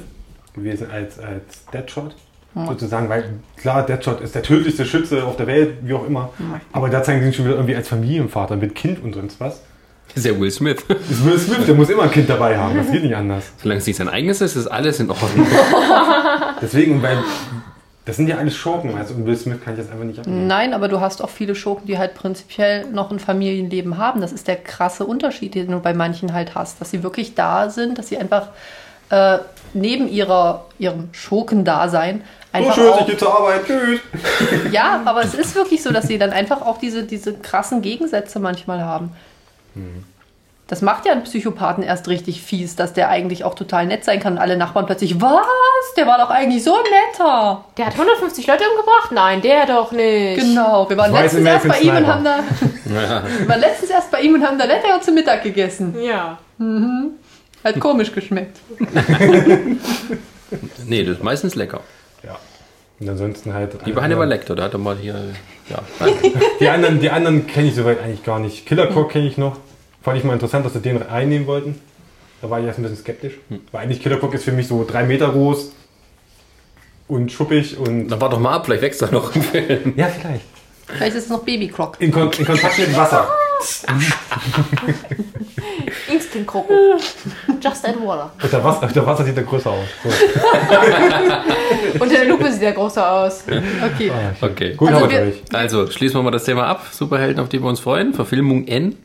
gewesen als, als Deadshot. Sozusagen, weil klar, Deadshot ist der tödlichste Schütze auf der Welt, wie auch immer. Aber da zeigen sie ihn schon wieder irgendwie als Familienvater mit Kind und sonst was. Das ist ja Will Smith. Das ist Will Smith, der muss immer ein Kind dabei haben. Das geht nicht anders. Solange es nicht sein eigenes ist, ist alles in Ordnung. Deswegen, weil das sind ja alles Schurken. Also und Will Smith kann ich das einfach nicht abnehmen. Nein, aber du hast auch viele Schurken, die halt prinzipiell noch ein Familienleben haben. Das ist der krasse Unterschied, den du bei manchen halt hast. Dass sie wirklich da sind, dass sie einfach äh, neben ihrer, ihrem Schurkendasein So einfach schön, ich gehe zur Arbeit. Tschüss. Ja, aber es ist wirklich so, dass sie dann einfach auch diese, diese krassen Gegensätze manchmal haben. Das macht ja einen Psychopathen erst richtig fies, dass der eigentlich auch total nett sein kann und alle Nachbarn plötzlich, was? Der war doch eigentlich so ein netter. Der hat 150 Leute umgebracht? Nein, der doch nicht. Genau, wir waren letztens erst bei ihm und haben da. wir waren letztens erst bei ihm und haben da lecker zu Mittag gegessen. Ja. Hat komisch geschmeckt. nee, das ist meistens lecker. Ja. Und ansonsten halt. Wie bei Hannibal Lecter, da hat er mal hier, ja. Die anderen, die anderen kenne ich soweit eigentlich gar nicht. Killer Croc kenne ich noch. Fand ich mal interessant, dass sie den einnehmen wollten. Da war ich erst ein bisschen skeptisch. Weil eigentlich Killer Croc ist für mich so drei Meter groß und schuppig und. Dann warte doch mal ab, vielleicht wächst er noch im Film. Ja, vielleicht. Vielleicht ist es noch Baby Croc. In, Kon in Kontakt mit Wasser. Instant Kroko. Just add water. Unter Wasser, unter Wasser sieht er größer aus. So. Unter der Lupe sieht der größer aus. Okay. Okay. Gut, Also haben wir. Also, schließen wir mal das Thema ab. Superhelden, auf die wir uns freuen. Verfilmung N.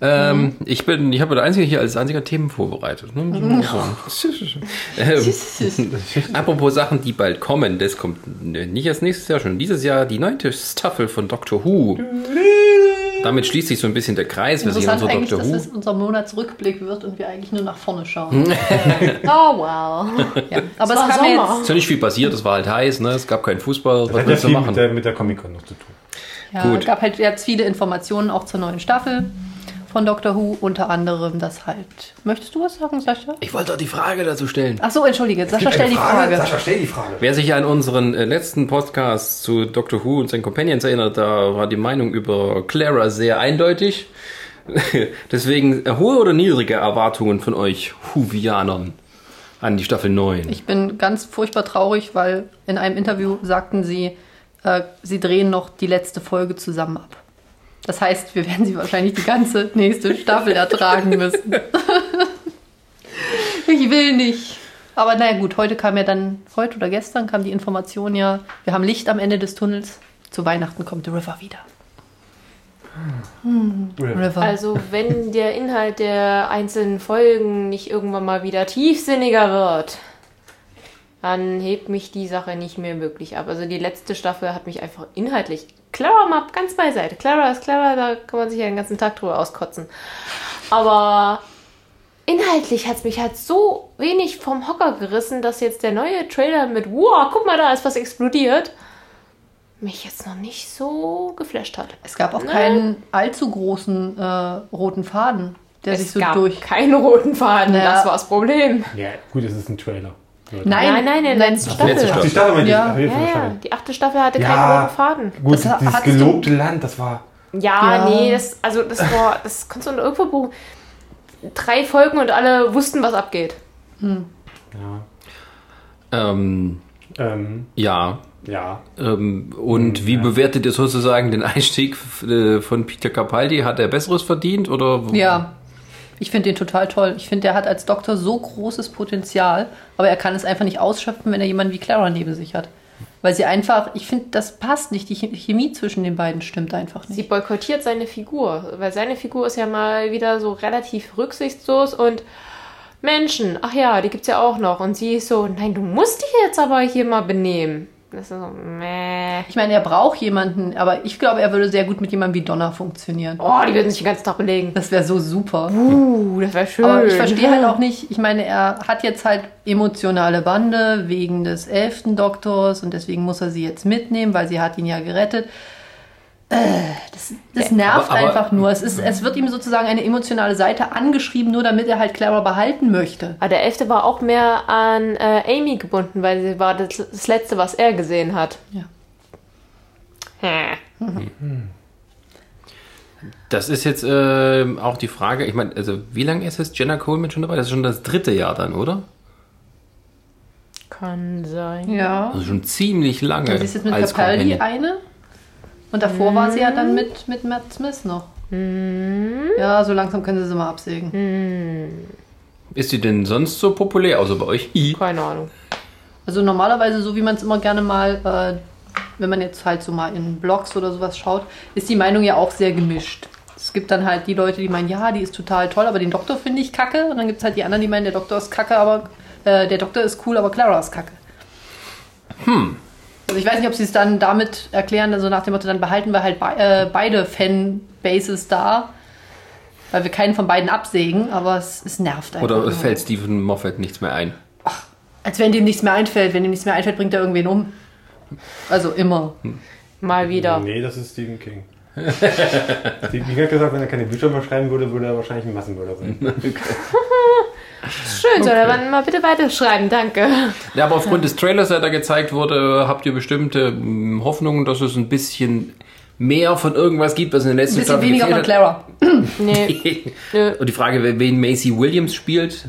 Ähm, Ich bin, ich habe der Einzige hier als einziger Themen vorbereitet. Ne? Sagen. ähm, apropos Sachen, die bald kommen, das kommt nicht erst nächstes Jahr, schon dieses Jahr die neunte Staffel von Doctor Who. Damit schließt sich so ein bisschen der Kreis. Wir sehen Interessant unsere eigentlich, Doctor dass Who. es unser Monatsrückblick wird und wir eigentlich nur nach vorne schauen. Oh well. ja. Aber es war kam jetzt Ist ja nicht viel passiert, es war halt heiß, ne? es gab keinen Fußball, Das was hat ja willst du viel mit machen? der, mit der Comic-Con noch zu tun. Ja, Gut. Es gab halt jetzt viele Informationen auch zur neuen Staffel von Doctor Who, unter anderem das halt. Möchtest du was sagen, Sascha? Ich wollte doch die Frage dazu stellen. Ach so, entschuldige, Sascha, stell die Frage. Sascha, stell die Frage. Wer sich an unseren äh, letzten Podcast zu Doctor Who und seinen Companions erinnert, da war die Meinung über Clara sehr eindeutig. Deswegen äh, hohe oder niedrige Erwartungen von euch Whovianern An die Staffel 9. Ich bin ganz furchtbar traurig, weil in einem Interview sagten sie, äh, sie drehen noch die letzte Folge zusammen ab. Das heißt, wir werden sie wahrscheinlich die ganze nächste Staffel ertragen müssen. ich will nicht. Aber naja gut, heute kam ja dann, heute oder gestern kam die Information ja, wir haben Licht am Ende des Tunnels. Zu Weihnachten kommt The River wieder. River. Also, wenn der Inhalt der einzelnen Folgen nicht irgendwann mal wieder tiefsinniger wird, dann hebt mich die Sache nicht mehr wirklich ab. Also, die letzte Staffel hat mich einfach inhaltlich. Clara mal ganz beiseite. Clara ist Clara, da kann man sich ja den ganzen Tag drüber auskotzen. Aber inhaltlich hat es mich halt so wenig vom Hocker gerissen, dass jetzt der neue Trailer mit, wow, guck mal, da ist was explodiert, mich jetzt noch nicht so geflasht hat. es gab auch keinen allzu großen äh, roten Faden, der sich Es so gab durch. keinen roten Faden, Ja. das war das Problem. Ja, gut, es ist ein Trailer. Nein, Nein, nein, in der letzten Staffel. Ach, die Staffel. Meinte Ja. ich. Ach, Ja, ja, die achte Staffel hatte Ja. keinen roten Faden. Gut, Das dieses hattest du- gelobte Land, das war. Ja, Ja. nee, das, also das war, das konntest du irgendwo buchen. Drei Folgen und alle wussten, was abgeht. Ja. Ähm, Ähm, ja. ja. Ähm, und wie bewertet ihr sozusagen den Einstieg äh, von Peter Capaldi? Hat er Besseres verdient oder? Ja, ich finde den total toll. Ich finde, der hat als Doktor so großes Potenzial, aber er kann es einfach nicht ausschöpfen, wenn er jemanden wie Clara neben sich hat. Weil sie einfach, ich finde, das passt nicht. Die Chem- Chemie zwischen den beiden stimmt einfach Sie nicht. boykottiert seine Figur, weil seine Figur ist ja mal wieder so relativ rücksichtslos und Menschen, ach ja, die gibt's ja auch noch. Und sie ist so, nein, du musst dich jetzt aber hier mal benehmen. Das ist so, meh. Ich meine, er braucht jemanden, aber ich glaube, er würde sehr gut mit jemandem wie Donna funktionieren. Oh, die würden sich den ganzen Tag belegen. Das wäre so super. Uh, das wäre schön. Aber ich verstehe halt auch nicht, ich meine, er hat jetzt halt emotionale Bande wegen des elften Doktors und deswegen muss er sie jetzt mitnehmen, weil sie hat ihn ja gerettet. Das, das nervt Aber- aber- einfach nur. Es, ist, es wird ihm sozusagen eine emotionale Seite angeschrieben, nur damit er halt Clara behalten möchte. Aber der Elfte war auch mehr an äh, Amy gebunden, weil sie war das, das Letzte, was er gesehen hat. Ja. Hä. Das ist jetzt äh, auch die Frage. Ich meine, also wie lange ist es Jenna Coleman schon dabei? Das ist schon das dritte Jahr dann, oder? Kann sein. Ja. Also schon ziemlich lange. Sie ist jetzt mit Capaldi eine. Und davor war sie ja dann mit, mit Matt Smith noch. Ja, so langsam können sie sie mal absägen. Ist sie denn sonst so populär, außer bei euch? I. Keine Ahnung. Also normalerweise, so wie man es immer gerne mal, äh, wenn man jetzt halt so mal in Blogs oder sowas schaut, ist die Meinung ja auch sehr gemischt. Es gibt dann halt die Leute, die meinen, ja, die ist total toll, aber den Doktor finde ich kacke. Und dann gibt es halt die anderen, die meinen, der Doktor ist kacke, aber äh, der Doktor ist cool, aber Clara ist kacke. Hm. Also ich weiß nicht, ob sie es dann damit erklären, also nach dem Motto, dann behalten wir halt be äh, beide Fanbases da, weil wir keinen von beiden absägen, aber es, es nervt einfach. Oder nur. fällt Stephen Moffat nichts mehr ein? Als wenn dem nichts mehr einfällt. Wenn ihm nichts mehr einfällt, bringt er irgendwen um. Also immer. Mal wieder. Nee, das ist Stephen King. Stephen King hat gesagt, wenn er keine Bücher mehr schreiben würde, würde er wahrscheinlich ein Massenmörder sein. Schön, soll er mal bitte weiterschreiben, danke. Ja, aber aufgrund des Trailers, der da gezeigt wurde, habt ihr bestimmte mm, Hoffnungen, dass es ein bisschen mehr von irgendwas gibt, was in der letzten Ein bisschen Staffel weniger von? Clara. Nee. Und die Frage, wer- wen Macy Williams spielt,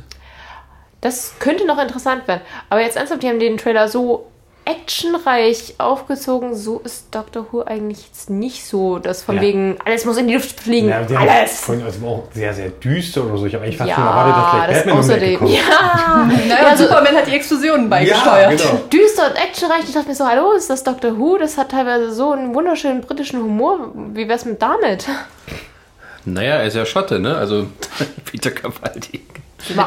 das könnte noch interessant werden. Aber jetzt ernsthaft, die haben den Trailer so actionreich aufgezogen. So ist Doctor Who eigentlich jetzt nicht so, dass von Ja. wegen, alles muss in die Luft fliegen. Ja, alles! vorhin- Also war auch sehr, sehr düster oder so. Ich habe eigentlich fast Ja, schon erwartet, dass das vielleicht Batman außerdem. kommt. Ja, Naja, Ja, so- Superman hat die Explosionen Ja, beigesteuert. genau. düster und actionreich. Ich dachte mir so, hallo, ist das Doctor Who? Das hat teilweise so einen wunderschönen britischen Humor. Wie wär's mit damit? naja, er ist ja Schotte, ne? Also Peter Capaldi.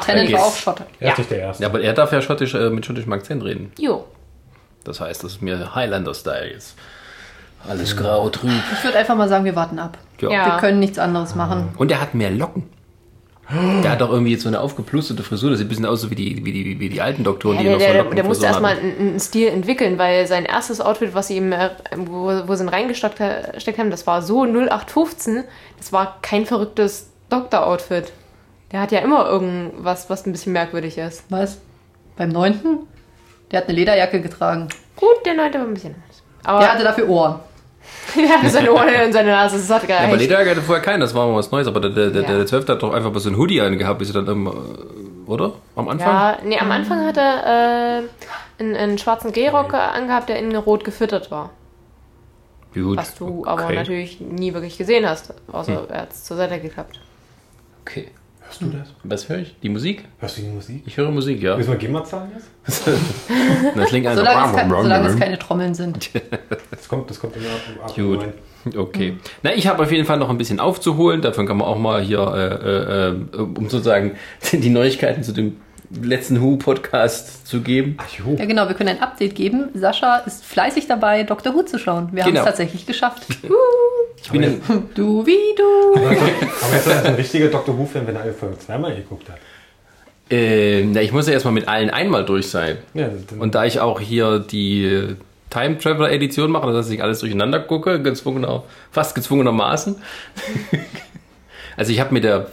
Tennant war auch Schotter. Er ist nicht der Erste. Ja, aber er darf ja schottisch, äh, mit schottischem Akzent reden. Jo. Das heißt, das ist mir Highlander-Style jetzt. Alles grau, trüb. Ich würde einfach mal sagen, wir warten ab. Ja. Ja. Wir können nichts anderes machen. Und er hat mehr Locken. Der hat doch irgendwie jetzt so eine aufgeplusterte Frisur. Das sieht ein bisschen aus so wie die, wie die, wie die alten Doktoren, Ja, die der, noch so der, Locken der musste erstmal einen, einen Stil entwickeln, weil sein erstes Outfit, was sie ihm, äh, wo, wo sie ihn reingesteckt ha- gesteckt haben, das war so 0815. Das war kein verrücktes Doktor-Outfit. Der hat ja immer irgendwas, was ein bisschen merkwürdig ist. Was? Beim neunten? Der hat eine Lederjacke getragen. Gut, der neunte war ein bisschen anders. Aber Der hatte dafür Ohren. der hatte seine Ohren und seine Nase, das hat Ja, aber. Lederjacke hatte vorher keinen, das war mal was Neues. Aber der, der, der, Ja. der 12. hat doch einfach so ein Hoodie angehabt, bis er dann immer oder? Am Anfang? Ja, nee, am Anfang hat er äh, einen, einen schwarzen Gehrock angehabt, der innen rot gefüttert war. Gut. Was du aber okay. natürlich nie wirklich gesehen hast, außer er hat es zur Seite geklappt. Okay. Hörst du das? Was höre ich? Die Musik? Hörst du die Musik? Ich höre Musik, ja. Müssen wir GEMA zahlen jetzt? Das klingt einfach. Solange es, kein, solange es keine Trommeln sind. Das kommt, das kommt immer ab. ab Gut. rein. Okay. Na, ich habe auf jeden Fall noch ein bisschen aufzuholen. Davon kann man auch mal hier, äh, äh, äh, um sozusagen die Neuigkeiten zu dem letzten Who-Podcast zu geben. Ach jo. Ja, genau, wir können ein Update geben. Sascha ist fleißig dabei, Dr. Who zu schauen. Wir haben Genau. es tatsächlich geschafft. Ich bin in, Du wie du. Aber jetzt ist das ein richtiger Dr. Who-Fan, wenn er alle Folgen zweimal geguckt hat. äh, na, ich muss ja erstmal mit allen einmal durch sein. Ja, Und da ich auch hier die äh, Time Traveler Edition mache, dass ich alles durcheinander gucke, gezwungener, fast gezwungenermaßen. also ich habe mit der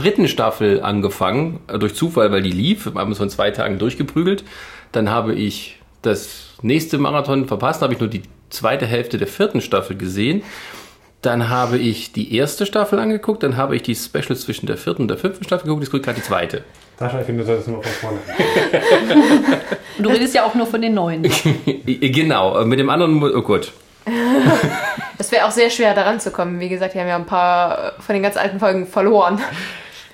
dritten Staffel angefangen, äh, durch Zufall, weil die lief, wir haben es von zwei Tagen durchgeprügelt. Dann habe ich das nächste Marathon verpasst, habe ich nur die zweite Hälfte der vierten Staffel gesehen. Dann habe ich die erste Staffel angeguckt, dann habe ich die Specials zwischen der vierten und der fünften Staffel geguckt, jetzt gucke ich gerade die zweite. Sascha, ich finde, du solltest immer von vorne. Und du redest ja auch nur von den neuen. Genau, mit dem anderen, oh Gott, Es wäre auch sehr schwer, daran zu kommen. Wie gesagt, wir haben ja ein paar von den ganz alten Folgen verloren.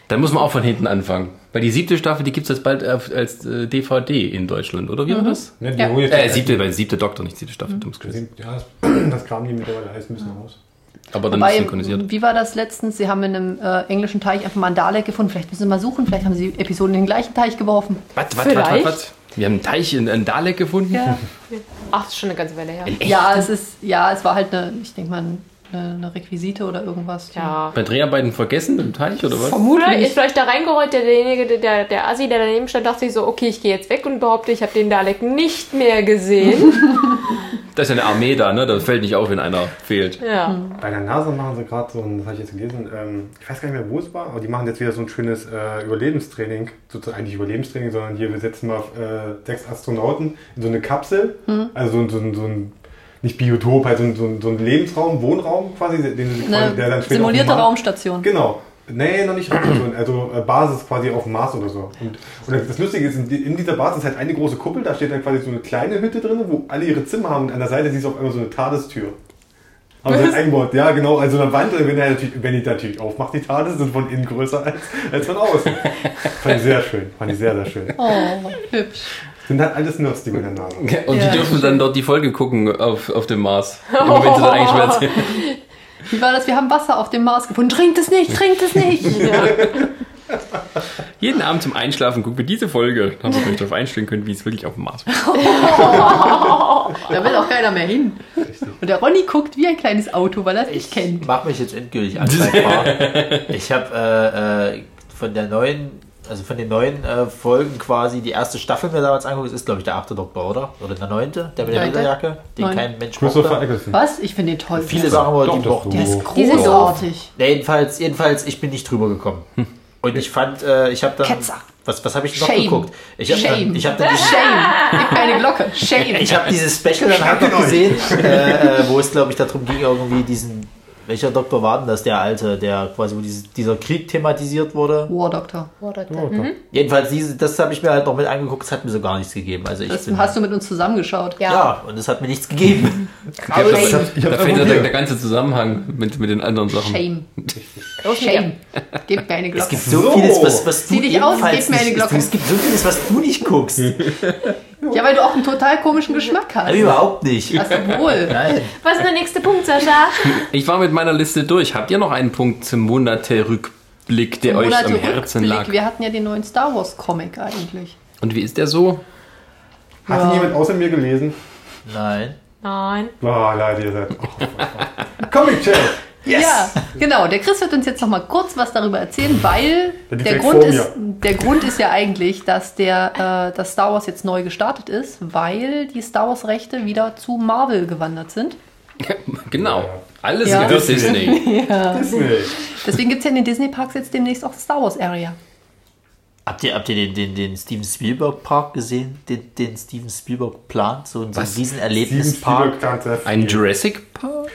Dann muss man auch von hinten anfangen. Weil die siebte Staffel, die gibt es jetzt bald auf- als äh, DVD in Deutschland, oder wie war das? Ne, die Ja. Äh, siebte, weil siebte Doktor, nicht siebte Staffel, sind- ja, das, das kramen die mittlerweile alles ein bisschen raus. Aber dann Wobei, ist synchronisiert. wie war das letztens? Sie haben in einem äh, englischen Teich einfach mal ein Dalek gefunden. Vielleicht müssen Sie mal suchen. Vielleicht haben Sie Episoden in den gleichen Teich geworfen. Was, was, was, was? Wir haben einen Teich in einen Dalek gefunden? Ja, Ach, das ist schon eine ganze Weile her. ja es ist, ja, es war halt eine, ich denke mal, eine, eine Requisite oder irgendwas. Ja. Bei Dreharbeiten vergessen im Teich oder was? Oder ist vielleicht da reingerollt, der, derjenige, der- der, der Assi, der daneben stand, dachte sich so, okay, ich gehe jetzt weg und behaupte, ich habe den Dalek nicht mehr gesehen. Da ist ja eine Armee da, ne? Das fällt nicht auf, wenn einer fehlt. ja. Bei der NASA machen sie gerade so ein, das habe ich jetzt gelesen, ähm, ich weiß gar nicht mehr, wo es war, aber die machen jetzt wieder so ein schönes äh, Überlebenstraining. Sozusagen eigentlich Überlebenstraining, sondern hier, wir setzen mal äh, sechs Astronauten in so eine Kapsel, also so, so, ein- so ein, nicht Biotop, halt so ein, so ein, so ein Lebensraum, Wohnraum quasi, den, Eine der dann später simulierte Raumstation. Genau. Nee, noch nicht Raumstation, also äh, Basis quasi auf dem Mars oder so. Und, und das Lustige ist, in, die- in dieser Basis ist halt eine große Kuppel, da steht dann quasi so eine kleine Hütte drin, wo alle ihre Zimmer haben und an der Seite siehst du auf einmal so eine Tadestür. Haben sie halt eingebaut. Ja, genau, also eine Wand, wenn, er natürlich, wenn die natürlich aufmacht, die Tades sind von innen größer als, als von außen. Fand ich sehr schön, fand ich sehr, sehr schön. Oh, hübsch. Sind halt alles Nerds, die miteinander. Und Ja. die dürfen dann dort die Folge gucken auf, auf dem Mars. Immer wenn sie dann eigentlich mehr erzählen. Wie war das? Wir haben Wasser auf dem Mars gefunden. Trinkt es nicht, trinkt es nicht. Jeden Abend zum Einschlafen gucken wir diese Folge, damit ihr euch darauf einstellen könnt, wie es wirklich auf dem Mars ist. Da will auch keiner mehr hin. Und der Ronny guckt wie ein kleines Auto, weil er es nicht kennt. Ich mache mich jetzt endgültig angreifbar. ich habe äh, äh, von der neuen, also von den neuen äh, Folgen quasi die erste Staffel mir damals angeguckt. Ist glaube ich der achte Doktor, oder? Oder der neunte, der mit der? Lederjacke, den Neun. kein Mensch Christopher. Eccleston. Was? Ich finde den toll. Viele sagen aber, die Doch, mochten die. ist großartig. Nee, jedenfalls, jedenfalls, ich bin nicht drüber gekommen. Und ich fand, äh, ich habe dann. Ketzer. Was, was habe ich noch Shame. geguckt? Ich habe Shame. dann, ich hab dann Shame. Glocke. Shame. ich hab dieses Special dann halt noch gesehen, äh, äh, wo es, glaube ich, darum ging, irgendwie diesen. Welcher Doktor war denn das? Der alte, der quasi, wo dieses, dieser Krieg thematisiert wurde. War Doctor. Mhm. Jedenfalls, diese, das habe ich mir halt noch mit angeguckt, es hat mir so gar nichts gegeben. Also ich Das bin, hast du mit uns zusammengeschaut. Ja. ja, und es hat mir nichts gegeben. Aber Da, Shame. Ich hab da fehlt einfach ja der, der ganze Zusammenhang mit, mit den anderen Sachen. Shame. Shame. Gib mir eine Es Glocke. gibt so, So. vieles, was, was du Zieh dich aus, gib mir eine nicht, Glocke. Es gibt so vieles, was du nicht guckst. Ja, weil du auch einen total komischen Geschmack hast. Überhaupt nicht. Hast du wohl. Nein. Was ist der nächste Punkt, Sascha? Ich war mit meiner Liste durch. Habt ihr noch einen Punkt zum Monate-Rückblick, der euch Monate am Herzen Rückblick. lag? Wir hatten ja den neuen Star Wars Comic eigentlich. Und wie ist der so? Hat ihn jemand außer mir gelesen? Nein. Nein. Boah, Leute, ihr seid. Oh, Comic Chat! Ja, genau. Der Chris wird uns jetzt noch mal kurz was darüber erzählen, weil Der Grund, ist, der Grund ist ja eigentlich, dass der äh, dass Star Wars jetzt neu gestartet ist, weil die Star Wars Rechte wieder zu Marvel gewandert sind. genau. Alles Ja. gehört Disney. Disney. Deswegen gibt es ja in den Disney Parks jetzt demnächst auch Star Wars Area. Habt ihr, habt ihr den, den, den Steven Spielberg Park gesehen? Den, den Steven Spielberg plant? So, so ein? Riesenerlebnispark. Ein Jurassic Park?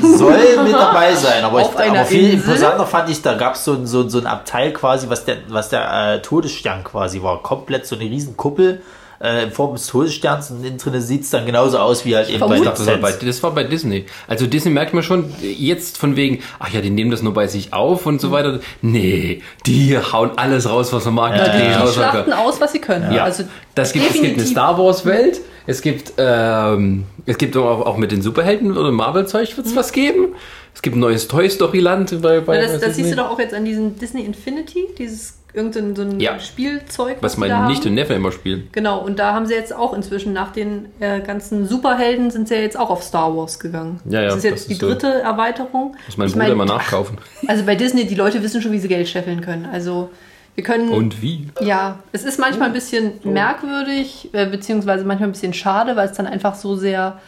Soll mit dabei sein, aber, Auf ich, aber viel Insel? imposanter fand ich, da gab es so, ein- so, so ein Abteil quasi, was der, was der äh, Todesstern quasi war. Komplett so eine riesen Kuppel äh, in Form des Todessterns und innen drin sieht es dann genauso aus wie halt eben bei den Das war, bei, das war bei Disney. Also Disney merkt man schon jetzt von wegen, ach ja, die nehmen das nur bei sich auf und so weiter. Nee, die hauen alles raus, was man Marketing Die raushauen schlachten aus, was sie können. Ja, Also das gibt, es gibt eine. Star Wars Welt. Es gibt, ähm, es gibt auch, auch mit den Superhelden oder Marvel Zeug wird es was geben. Es gibt ein neues Toy Story Land bei, bei Ja, das, das siehst du doch auch jetzt an diesem Disney Infinity, dieses irgendein so ein Ja. Spielzeug, was die mein da Nicht haben. und Neffe immer spielen. Genau, und da haben sie jetzt auch inzwischen nach den äh, ganzen Superhelden sind sie ja jetzt auch auf Star Wars gegangen. Ja, ja, das ist jetzt das die ist so. dritte Erweiterung. Muss mein Ich Bruder mein, immer nachkaufen. Also bei Disney, die Leute wissen schon, wie sie Geld scheffeln können. Also wir können. Und wie? Ja, es ist manchmal ein bisschen merkwürdig, äh, beziehungsweise manchmal ein bisschen schade, weil es dann einfach so sehr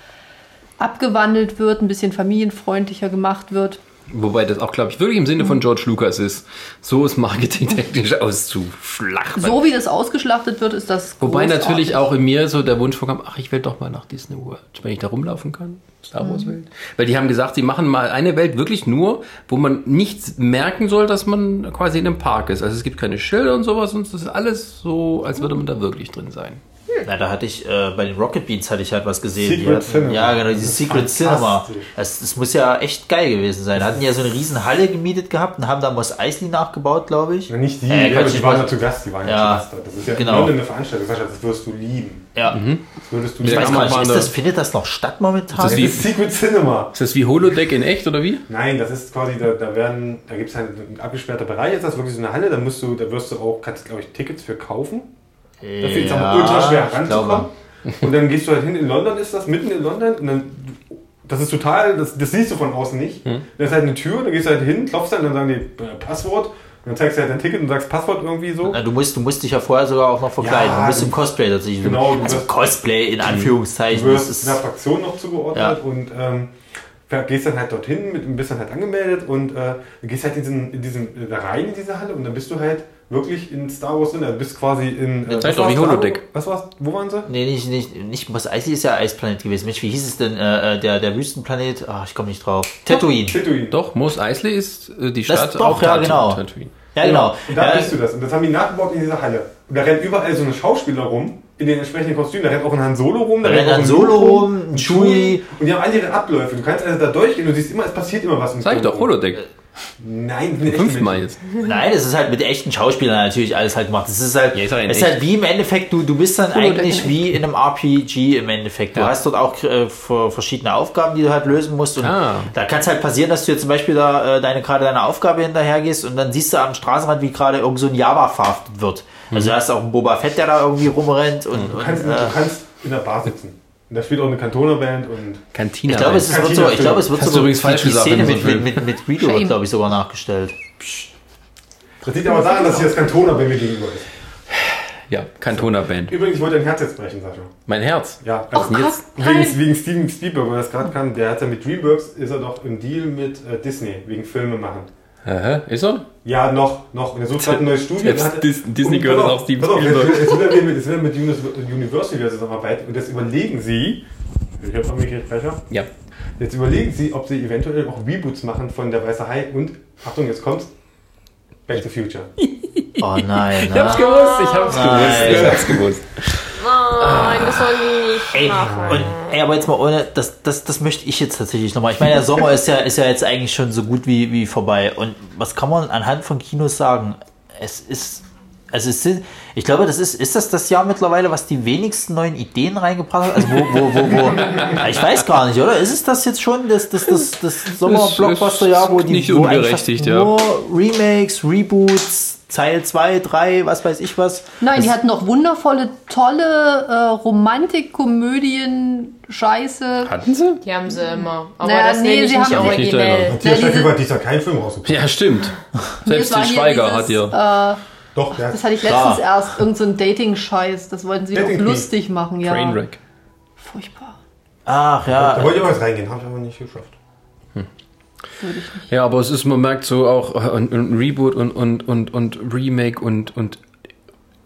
abgewandelt wird, ein bisschen familienfreundlicher gemacht wird. Wobei das auch, glaube ich, wirklich im Sinne von George Lucas ist, so ist marketingtechnisch auszuschlachten. So wie das ausgeschlachtet wird, ist das. Wobei großartig. natürlich auch in mir so der Wunsch vorkam, ach, ich will doch mal nach Disney World, wenn ich da rumlaufen kann. Star Wars Welt. Weil die haben gesagt, sie machen mal eine Welt wirklich nur, wo man nicht merken soll, dass man quasi in einem Park ist. Also es gibt keine Schilder und sowas und es ist alles so, als würde man da wirklich drin sein. Na, da hatte ich, äh, bei den Rocket Beats hatte ich halt was gesehen. Secret Die hatten, Cinema. Ja, genau, dieses Secret Cinema. Das, das muss ja echt geil gewesen sein. Da hatten die ja so eine riesen Halle gemietet gehabt und haben da Mos Eisley nachgebaut, glaube ich. Ja, nicht die, Äh, ja, die ich waren ja zu Gast, die waren ja, zu Gast. da. Das ist ja genau. eine Veranstaltung, Sascha, das wirst du lieben. Ja. Das würdest du Ich weiß gar nicht, ist das, findet das noch statt momentan? Das ist wie- Das ist Secret Cinema. Ist das wie Holodeck in echt oder wie? Nein, das ist quasi, da, da werden, da gibt es halt ein abgesperrter Bereich, ist das wirklich so eine Halle, da musst du, da wirst du auch, kannst glaube ich Tickets für kaufen. Dafür ist es aber ultra schwer ranzukommen. Und dann gehst du halt hin, in London ist das, mitten in London, und dann, das ist total, das, das siehst du von außen nicht. Hm. Da ist halt eine Tür, da gehst du halt hin, klopfst dann, dann sagen die äh, Passwort, und dann zeigst du halt dein Ticket und sagst Passwort irgendwie so. Na, du, musst, du musst dich ja vorher sogar auch noch verkleiden. Ja, du bist im Cosplay tatsächlich. Genau, du also wirst- Cosplay in Anführungszeichen. Du Das wirst einer Fraktion noch zugeordnet Ja. und ähm, gehst dann halt dorthin, mit, bist dann halt angemeldet und äh, du gehst halt in diesen, in diesen, äh, rein in diese Halle und dann bist du halt wirklich in Star Wars drin. Du bist quasi in. Äh, Zeig was doch, wie war's? Holodeck. Was war's? Wo waren sie? nee, nicht, nicht, nicht Mos Eisley ist ja Eisplanet gewesen. Mensch, wie hieß es denn? Äh, äh, der, der Wüstenplanet? Ah, ich komme nicht drauf. Tatooine. Tatooine. Doch, Mos Eisley ist äh, die Das Stadt doch, auf ja, Tatooine. genau. Tatooine. Ja, genau. Und da Ja, bist du das. Und das haben die nachgebaut in dieser Halle. Und da rennen überall so eine Schauspieler rum, in den entsprechenden Kostümen. Da rennt auch ein Han Solo rum. Da rennt rennt auch Han ein Solo rum, ein Chewie. Und die haben alle ihre Abläufe. Du kannst also da durchgehen und du siehst immer, es passiert immer was. im Sag ich doch, rum. Holodeck. Nein, echt Fünfmal jetzt. Nein, das ist halt mit echten Schauspielern natürlich alles halt gemacht. Das ist halt, Ja, es ist halt wie im Endeffekt, du, du bist dann Holodeck eigentlich wie in einem RPG im Endeffekt. Du Ja. hast dort auch äh, ver- verschiedene Aufgaben, die du halt lösen musst. Und Ah. da kann es halt passieren, dass du jetzt zum Beispiel da äh, deine gerade deine Aufgabe hinterher gehst und dann siehst du am Straßenrand, wie gerade irgend so ein Java verhaftet wird. Also du hast auch einen Boba Fett, der da irgendwie rumrennt und, Du und kannst, äh, du kannst in der Bar sitzen. Und da spielt auch eine Kantonerband und Cantina. ich glaube, es ist, wird so, ich glaube, es wird Hast du sogar übrigens falsch die gesagt Szene mit, mit, mit, mit Greedo Shame. wird, glaube ich, sogar nachgestellt. Das liegt aber daran, dass hier das Kantona-Band mir gegenüber ist. ja, Cantona Band. Übrigens, ich wollte dein Herz jetzt brechen, Sascha. Mein Herz. Ja, Ach, also krass. wegen, wegen Steven Spielberg, weil das gerade kann. Der hat ja mit Dreamworks, ist er doch im Deal mit äh, Disney, wegen Filme machen. Aha, ist er? Ja, noch, noch. Und er sucht gerade ein neues Studio. Hat- Dis- Disney und gehört auch auf, Steven Spielberg. Jetzt, jetzt, will er mit, jetzt er Universal wieder zusammenarbeiten und jetzt überlegen sie, ich habe mitgekriegt, Becher, Ja. jetzt überlegen sie, ob sie eventuell auch Reboots machen von Der Weiße Hai und, Achtung, jetzt kommt's, Back to Future. Oh nein, Ich hab's gewusst, ich hab's Nein. gewusst, ich hab's gewusst. Nein, das soll die nicht Ey, machen. und, ey, aber jetzt mal ohne, das, das, das möchte ich jetzt tatsächlich nochmal. Ich meine, der Sommer ist ja, ist ja jetzt eigentlich schon so gut wie, wie vorbei. Und was kann man anhand von Kinos sagen? Es ist, also es sind, ich glaube, das ist, ist das das Jahr mittlerweile, was die wenigsten neuen Ideen reingebracht hat? Also wo, wo, wo, wo, ich weiß gar nicht, oder? Ist es das jetzt schon, das, das, das, das Sommer-Blockbuster-Jahr, wo die, nicht wo eigentlich ja. nur Remakes, Reboots, Teil 2, 3, was weiß ich was. Nein, die hatten noch wundervolle, tolle äh, Romantik-Komödien, Scheiße. Hatten sie? Die haben sie immer. Aber Naja, das nee, sie nicht haben- originell. Matthias diese- Steffel hat dieser keinen Film rausgebracht. Ja, stimmt. Selbst Das hier Schweiger dieses, hat ihr. Äh, Doch, der das hatte ich letztens erst, irgend so ein Dating-Scheiß. Das wollten sie doch lustig machen, ja. Trainwreck. Furchtbar. Ach ja, Da wollte ich was reingehen, habe ich aber nicht geschafft. Würde ich nicht. Ja, aber es ist, man merkt so auch äh, ein, ein Reboot und, und, und, und Remake und, und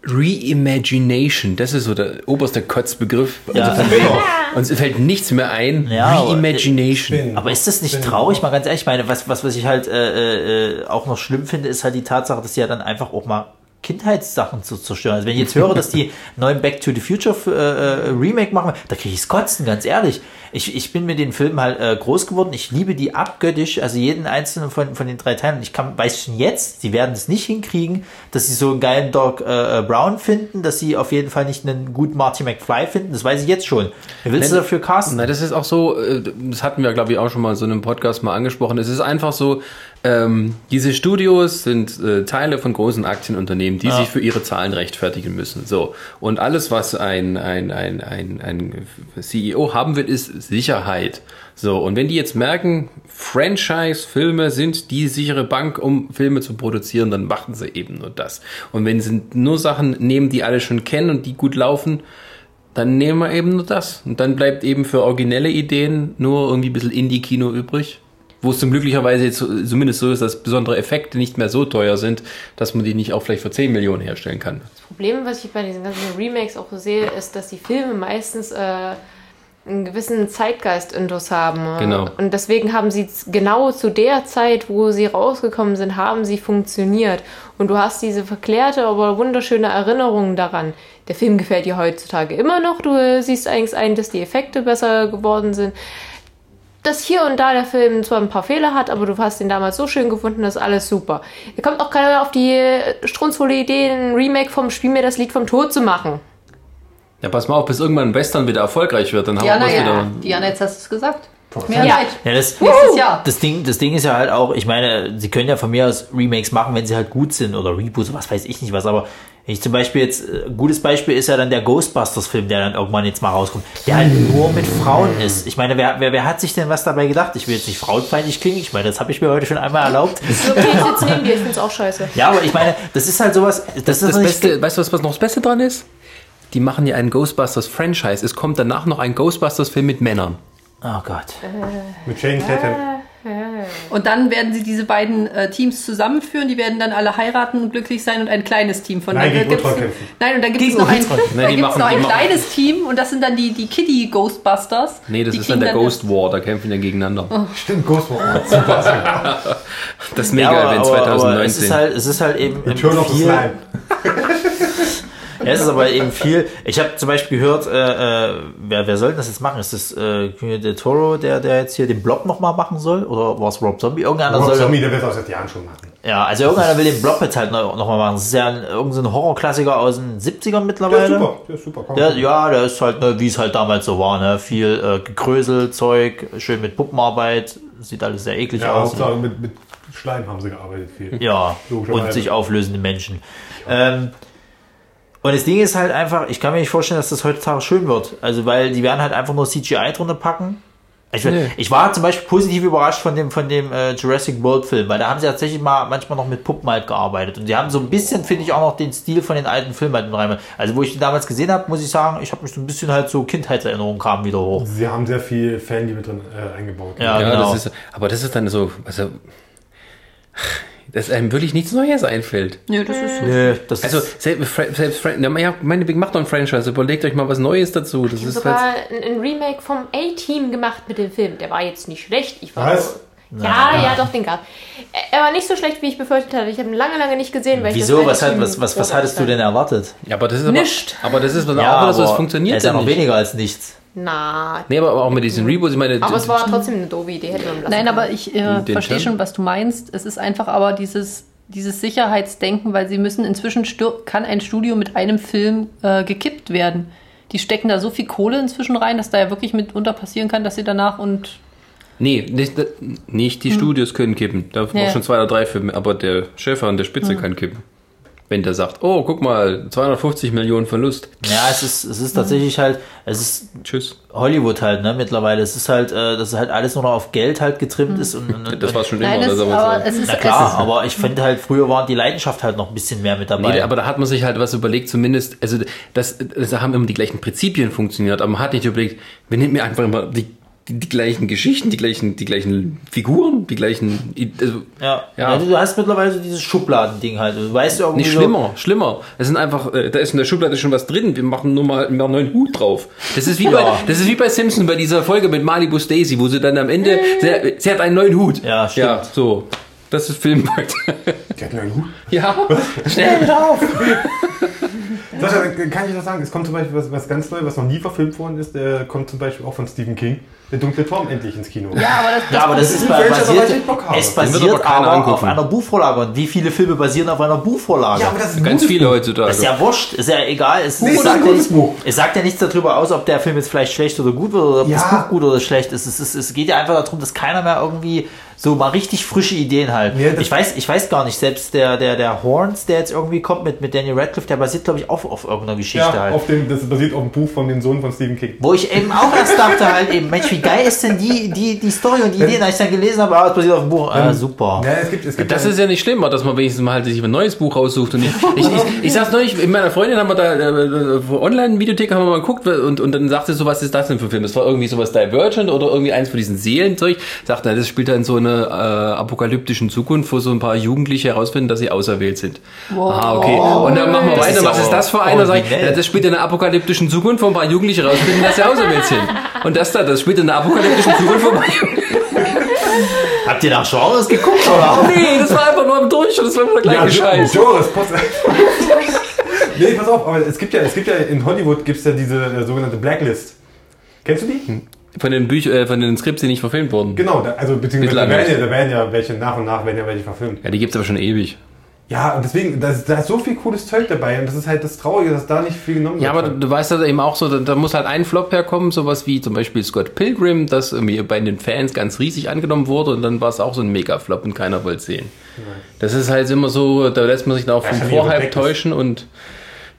Reimagination, das ist so der oberste Kotzbegriff. Ja. Also von wegen, uns fällt nichts mehr ein. Ja, aber- Reimagination. Aber ist das nicht traurig, mal ganz ehrlich? Ich meine, was, was, was ich halt äh, äh, auch noch schlimm finde, ist halt die Tatsache, dass sie ja dann einfach auch mal Kindheitssachen zu zerstören. Also wenn ich jetzt höre, dass die neuen Back to the Future äh, äh, Remake machen, da kriege ich Kotzen, ganz ehrlich. Ich, ich bin mit den Filmen halt äh, groß geworden. Ich liebe die abgöttisch, also jeden einzelnen von, von den drei Teilen. Und ich kann, weiß schon jetzt, sie werden es nicht hinkriegen, dass sie so einen geilen Doc äh, äh, Brown finden, dass sie auf jeden Fall nicht einen guten Marty McFly finden. Das weiß ich jetzt schon. Wer willst du Nein, dafür casten? Na, das ist auch so, äh, das hatten wir, glaube ich, auch schon mal so in einem Podcast mal angesprochen. Es ist einfach so, ähm, diese Studios sind äh, Teile von großen Aktienunternehmen, die sich für ihre Zahlen rechtfertigen müssen. So. Und alles, was ein, ein, ein, ein, ein CEO haben will, ist Sicherheit. So. Und wenn die jetzt merken, Franchise-Filme sind die sichere Bank, um Filme zu produzieren, dann machen sie eben nur das. Und wenn sie nur Sachen nehmen, die alle schon kennen und die gut laufen, dann nehmen wir eben nur das. Und dann bleibt eben für originelle Ideen nur irgendwie ein bisschen Indie-Kino übrig. Wo es zum glücklicherweise jetzt zumindest so ist, dass besondere Effekte nicht mehr so teuer sind, dass man die nicht auch vielleicht für 10 Millionen herstellen kann. Das Problem, was ich bei diesen ganzen Remakes auch so sehe, ist, dass die Filme meistens äh, einen gewissen Zeitgeist-Intus haben. Genau. Und deswegen haben sie genau zu der Zeit, wo sie rausgekommen sind, haben sie funktioniert. Und du hast diese verklärte, aber wunderschöne Erinnerung daran. Der Film gefällt dir heutzutage immer noch. Du äh, siehst eigentlich ein, dass die Effekte besser geworden sind. Dass hier und da der Film zwar ein paar Fehler hat, aber du hast ihn damals so schön gefunden, das ist alles super. Da kommt auch keiner auf die äh, strunzvolle Idee, ein Remake vom Spiel mir das Lied vom Tod zu machen. Ja, pass mal auf, bis irgendwann ein Western wieder erfolgreich wird, dann haben Diana, wir ja. wieder. Diana, jetzt hast du es gesagt. Mehr Ja. Leid. Ja, das, Nächstes Jahr. das, Ding, das Ding ist ja halt auch, ich meine, sie können ja von mir aus Remakes machen, wenn sie halt gut sind oder Reboots, was weiß ich nicht was, aber wenn ich zum Beispiel jetzt, äh, gutes Beispiel ist ja dann der Ghostbusters-Film, der dann irgendwann jetzt mal rauskommt, der halt nur mit Frauen ist. Ich meine, wer, wer, wer hat sich denn was dabei gedacht? Ich will jetzt nicht frauenfeindlich klingen, ich meine, das habe ich mir heute schon einmal erlaubt. So, okay, ich sitze neben dir, ich find's auch scheiße. Ja, aber ich meine, das ist halt sowas, das, Das, ist das Beste, weißt du, was, was noch das Beste dran ist? Die machen ja einen Ghostbusters-Franchise. Es kommt danach noch ein Ghostbusters-Film mit Männern. Oh Gott. Mit Shane Tatum. Und dann werden sie diese beiden äh, Teams zusammenführen, die werden dann alle heiraten und glücklich sein und ein kleines Team von Nein, dann gibt's. Nein, und dann gibt es noch ein. Nein, gibt's noch ein kleines Team und das sind dann die, die Kitty Ghostbusters. Nee, das die ist dann der Ghost War, da kämpfen die gegeneinander. Stimmt, Ghost War. Super. Das ist mega Event aber, aber 2019. es ist halt, es ist halt eben Return of the Slime. Ja, es ist aber eben viel. Ich habe zum Beispiel gehört, äh, äh, wer, wer soll denn das jetzt machen? Ist das äh, del Toro, der, der jetzt hier den Blob nochmal machen soll? Oder war es Rob Zombie? Irgendeiner Rob soll. Zombie, der wird das seit Jahren schon machen. Ja, also irgendeiner will den Blob jetzt halt noch, noch mal machen. Das ist ja ein, irgendein Horrorklassiker aus den 70ern Der mittlerweile. ist super. Der ist super. Komm, Der, ja, der ist halt, ne, wie es halt damals so war, ne? Viel äh, Gekrösel, Zeug, schön mit Puppenarbeit, sieht alles sehr eklig Ja, aus. Hauptsache mit, mit Schleim haben sie gearbeitet viel. Ja, und sich auflösende Menschen. Ähm, und das Ding ist halt einfach, ich kann mir nicht vorstellen, dass das heutzutage schön wird. Also, weil die werden halt einfach nur CGI drunter packen. Ich, Nee. ich war zum Beispiel positiv überrascht von dem, von dem äh, Jurassic World Film, weil da haben sie tatsächlich mal manchmal noch mit Puppen halt gearbeitet. Und die haben so ein bisschen, finde ich, auch noch den Stil von den alten Filmen halt mit rein. Also, wo ich die damals gesehen habe, muss ich sagen, ich habe mich so ein bisschen halt so Kindheitserinnerungen kamen wieder hoch. Sie haben sehr viel Fanliebe drin äh, eingebaut. Ja, ja, genau. das ist, aber das ist dann so, also, dass einem wirklich nichts Neues einfällt. Nö, das ist Nö, das Also, ist, selbst, selbst ja, meinetwegen macht doch ein Franchise, überlegt euch mal was Neues dazu. Das ist Sogar halt, ein, ein Remake vom A-Team gemacht mit dem Film. Der war jetzt nicht schlecht. Ich war Was? Ja, ja, doch, den gab. Er war nicht so schlecht, wie ich befürchtet hatte. Ich habe ihn lange, lange nicht gesehen, weil wieso, was, hat, was, was, was hattest du denn erwartet? ja, aber das ist aber, Nicht. aber das ist dann Ja, auch wieder so, es funktioniert er ist ja noch nicht. weniger als nichts. Na, Nee, aber auch mit diesen Reboots, ich meine, aber es war trotzdem eine doofe Idee, hätte man lassen Nein, können. aber ich äh, Den verstehe Term? schon, was du meinst. Es ist einfach aber dieses, dieses Sicherheitsdenken, weil sie müssen inzwischen kann ein Studio mit einem Film äh, gekippt werden. Die stecken da so viel Kohle inzwischen rein, dass da ja wirklich mitunter passieren kann, dass sie danach und Nee, nicht, nicht die Studios können kippen. Da Ja. ja. schon zwei oder drei Filme, aber der Chef an der Spitze kann kippen. Wenn der sagt, oh, guck mal, 250 Millionen Verlust. Ja, es ist, es ist tatsächlich halt, es ist Tschüss. Hollywood halt, ne, mittlerweile. Es ist halt, äh, dass halt alles nur noch auf Geld halt getrimmt ist und, und, Das war schon immer. Nein, das aber es ist na klar, es aber ich finde halt, früher war die Leidenschaft halt noch ein bisschen mehr mit dabei. Nee, aber da hat man sich halt was überlegt, zumindest, also das, das haben immer die gleichen Prinzipien funktioniert, aber man hat nicht überlegt, wir nehmen mir einfach immer die, die, die gleichen Geschichten, die gleichen, die gleichen Figuren, die gleichen. Also, Ja. Ja. ja. Du hast mittlerweile so dieses Schubladending halt. Du weißt irgendwie nicht so, schlimmer, schlimmer. Es sind einfach, äh, da ist in der Schublade schon was drin. Wir machen nur mal einen neuen Hut drauf. Das ist wie bei, das ist wie bei Simpson bei dieser Folge mit Malibu Stacy, wo sie dann am Ende, sie, sie hat einen neuen Hut. Ja, stimmt. Ja, so. Das ist Filmpakt. Der hat einen Hut. ja, schnell drauf. Sascha, kann ich noch sagen, es kommt zum Beispiel was, was ganz Neues, was noch nie verfilmt worden ist, der kommt zum Beispiel auch von Stephen King. Der dunkle Turm endlich ins Kino. Ja, aber das, Ja, aber das ist auf basiert, das ich Bock habe. es basiert aber angucken. auf einer Buchvorlage. Und wie viele Filme basieren auf einer Buchvorlage? Ja, aber das ist Ganz viele heutzutage. ist ja wurscht, ist ja egal. Es, Nee, es, ist sagt ja Buch. es sagt ja nichts darüber aus, ob der Film jetzt vielleicht schlecht oder gut wird oder ob das Ja. Buch gut oder schlecht ist. Es, ist. es geht ja einfach darum, dass keiner mehr irgendwie so mal richtig frische Ideen halt. Ja, das- ich weiß, ich weiß gar nicht, selbst der, der, der Horns, der jetzt irgendwie kommt mit, mit Daniel Radcliffe, der basiert, glaube ich, auch auf irgendeiner Geschichte Ja, halt. auf dem, das basiert auf dem Buch von dem Sohn von Stephen King. Wo ich eben auch erst dachte halt eben, Mensch, wie geil ist denn die, die, die Story und die Ideen, als ich dann gelesen habe, ah, es basiert auf dem Buch. Ah, super. Ja, es gibt, es gibt Das ja- ist ja nicht schlimm, dass man wenigstens mal halt sich ein neues Buch raussucht. Und ich, ich, ich, ich sag's neulich, mit meiner Freundin haben wir da äh, Online-Videothek haben wir mal geguckt und, und dann sagte sie so, was ist das denn für ein Film? Das war irgendwie sowas Divergent oder irgendwie eins von diesen Seelenzeug. Sagte, er, das spielt dann so eine äh, apokalyptischen Zukunft, wo so ein paar Jugendliche herausfinden, dass sie auserwählt sind. Wow. Ah, okay. Und dann machen wir weiter. ist ja Was ist das für einer? Sag ich, ja, das spielt in einer apokalyptischen Zukunft, wo ein paar Jugendliche herausfinden, dass sie auserwählt sind. Und das da, das spielt in einer apokalyptischen Zukunft, wo ein paar Habt ihr nach Genres geguckt oder? Nee, das war einfach nur im Durch und das war immer der Ja, gleiche Scheiß. Joris, Post Nee, pass auf, aber es gibt ja, es gibt ja in Hollywood gibt's ja diese äh, sogenannte Blacklist. Kennst du die? Von den Büchern, äh, von den Skripts, die nicht verfilmt wurden. Genau, da, also beziehungsweise da werden, ja, da werden ja welche nach und nach werden ja welche verfilmt. Ja, die gibt's aber schon ewig. Ja, und deswegen, da ist, da ist so viel cooles Zeug dabei und das ist halt das Traurige, dass da nicht viel genommen Ja, wird. aber du, du weißt ja eben auch so, da, da muss halt ein Flop herkommen, sowas wie zum Beispiel Scott Pilgrim, das irgendwie bei den Fans ganz riesig angenommen wurde und dann war es auch so ein Mega-Flop und keiner wollte sehen. Das ist halt immer so, da lässt man sich dann auch Ja, vom Vorhype täuschen und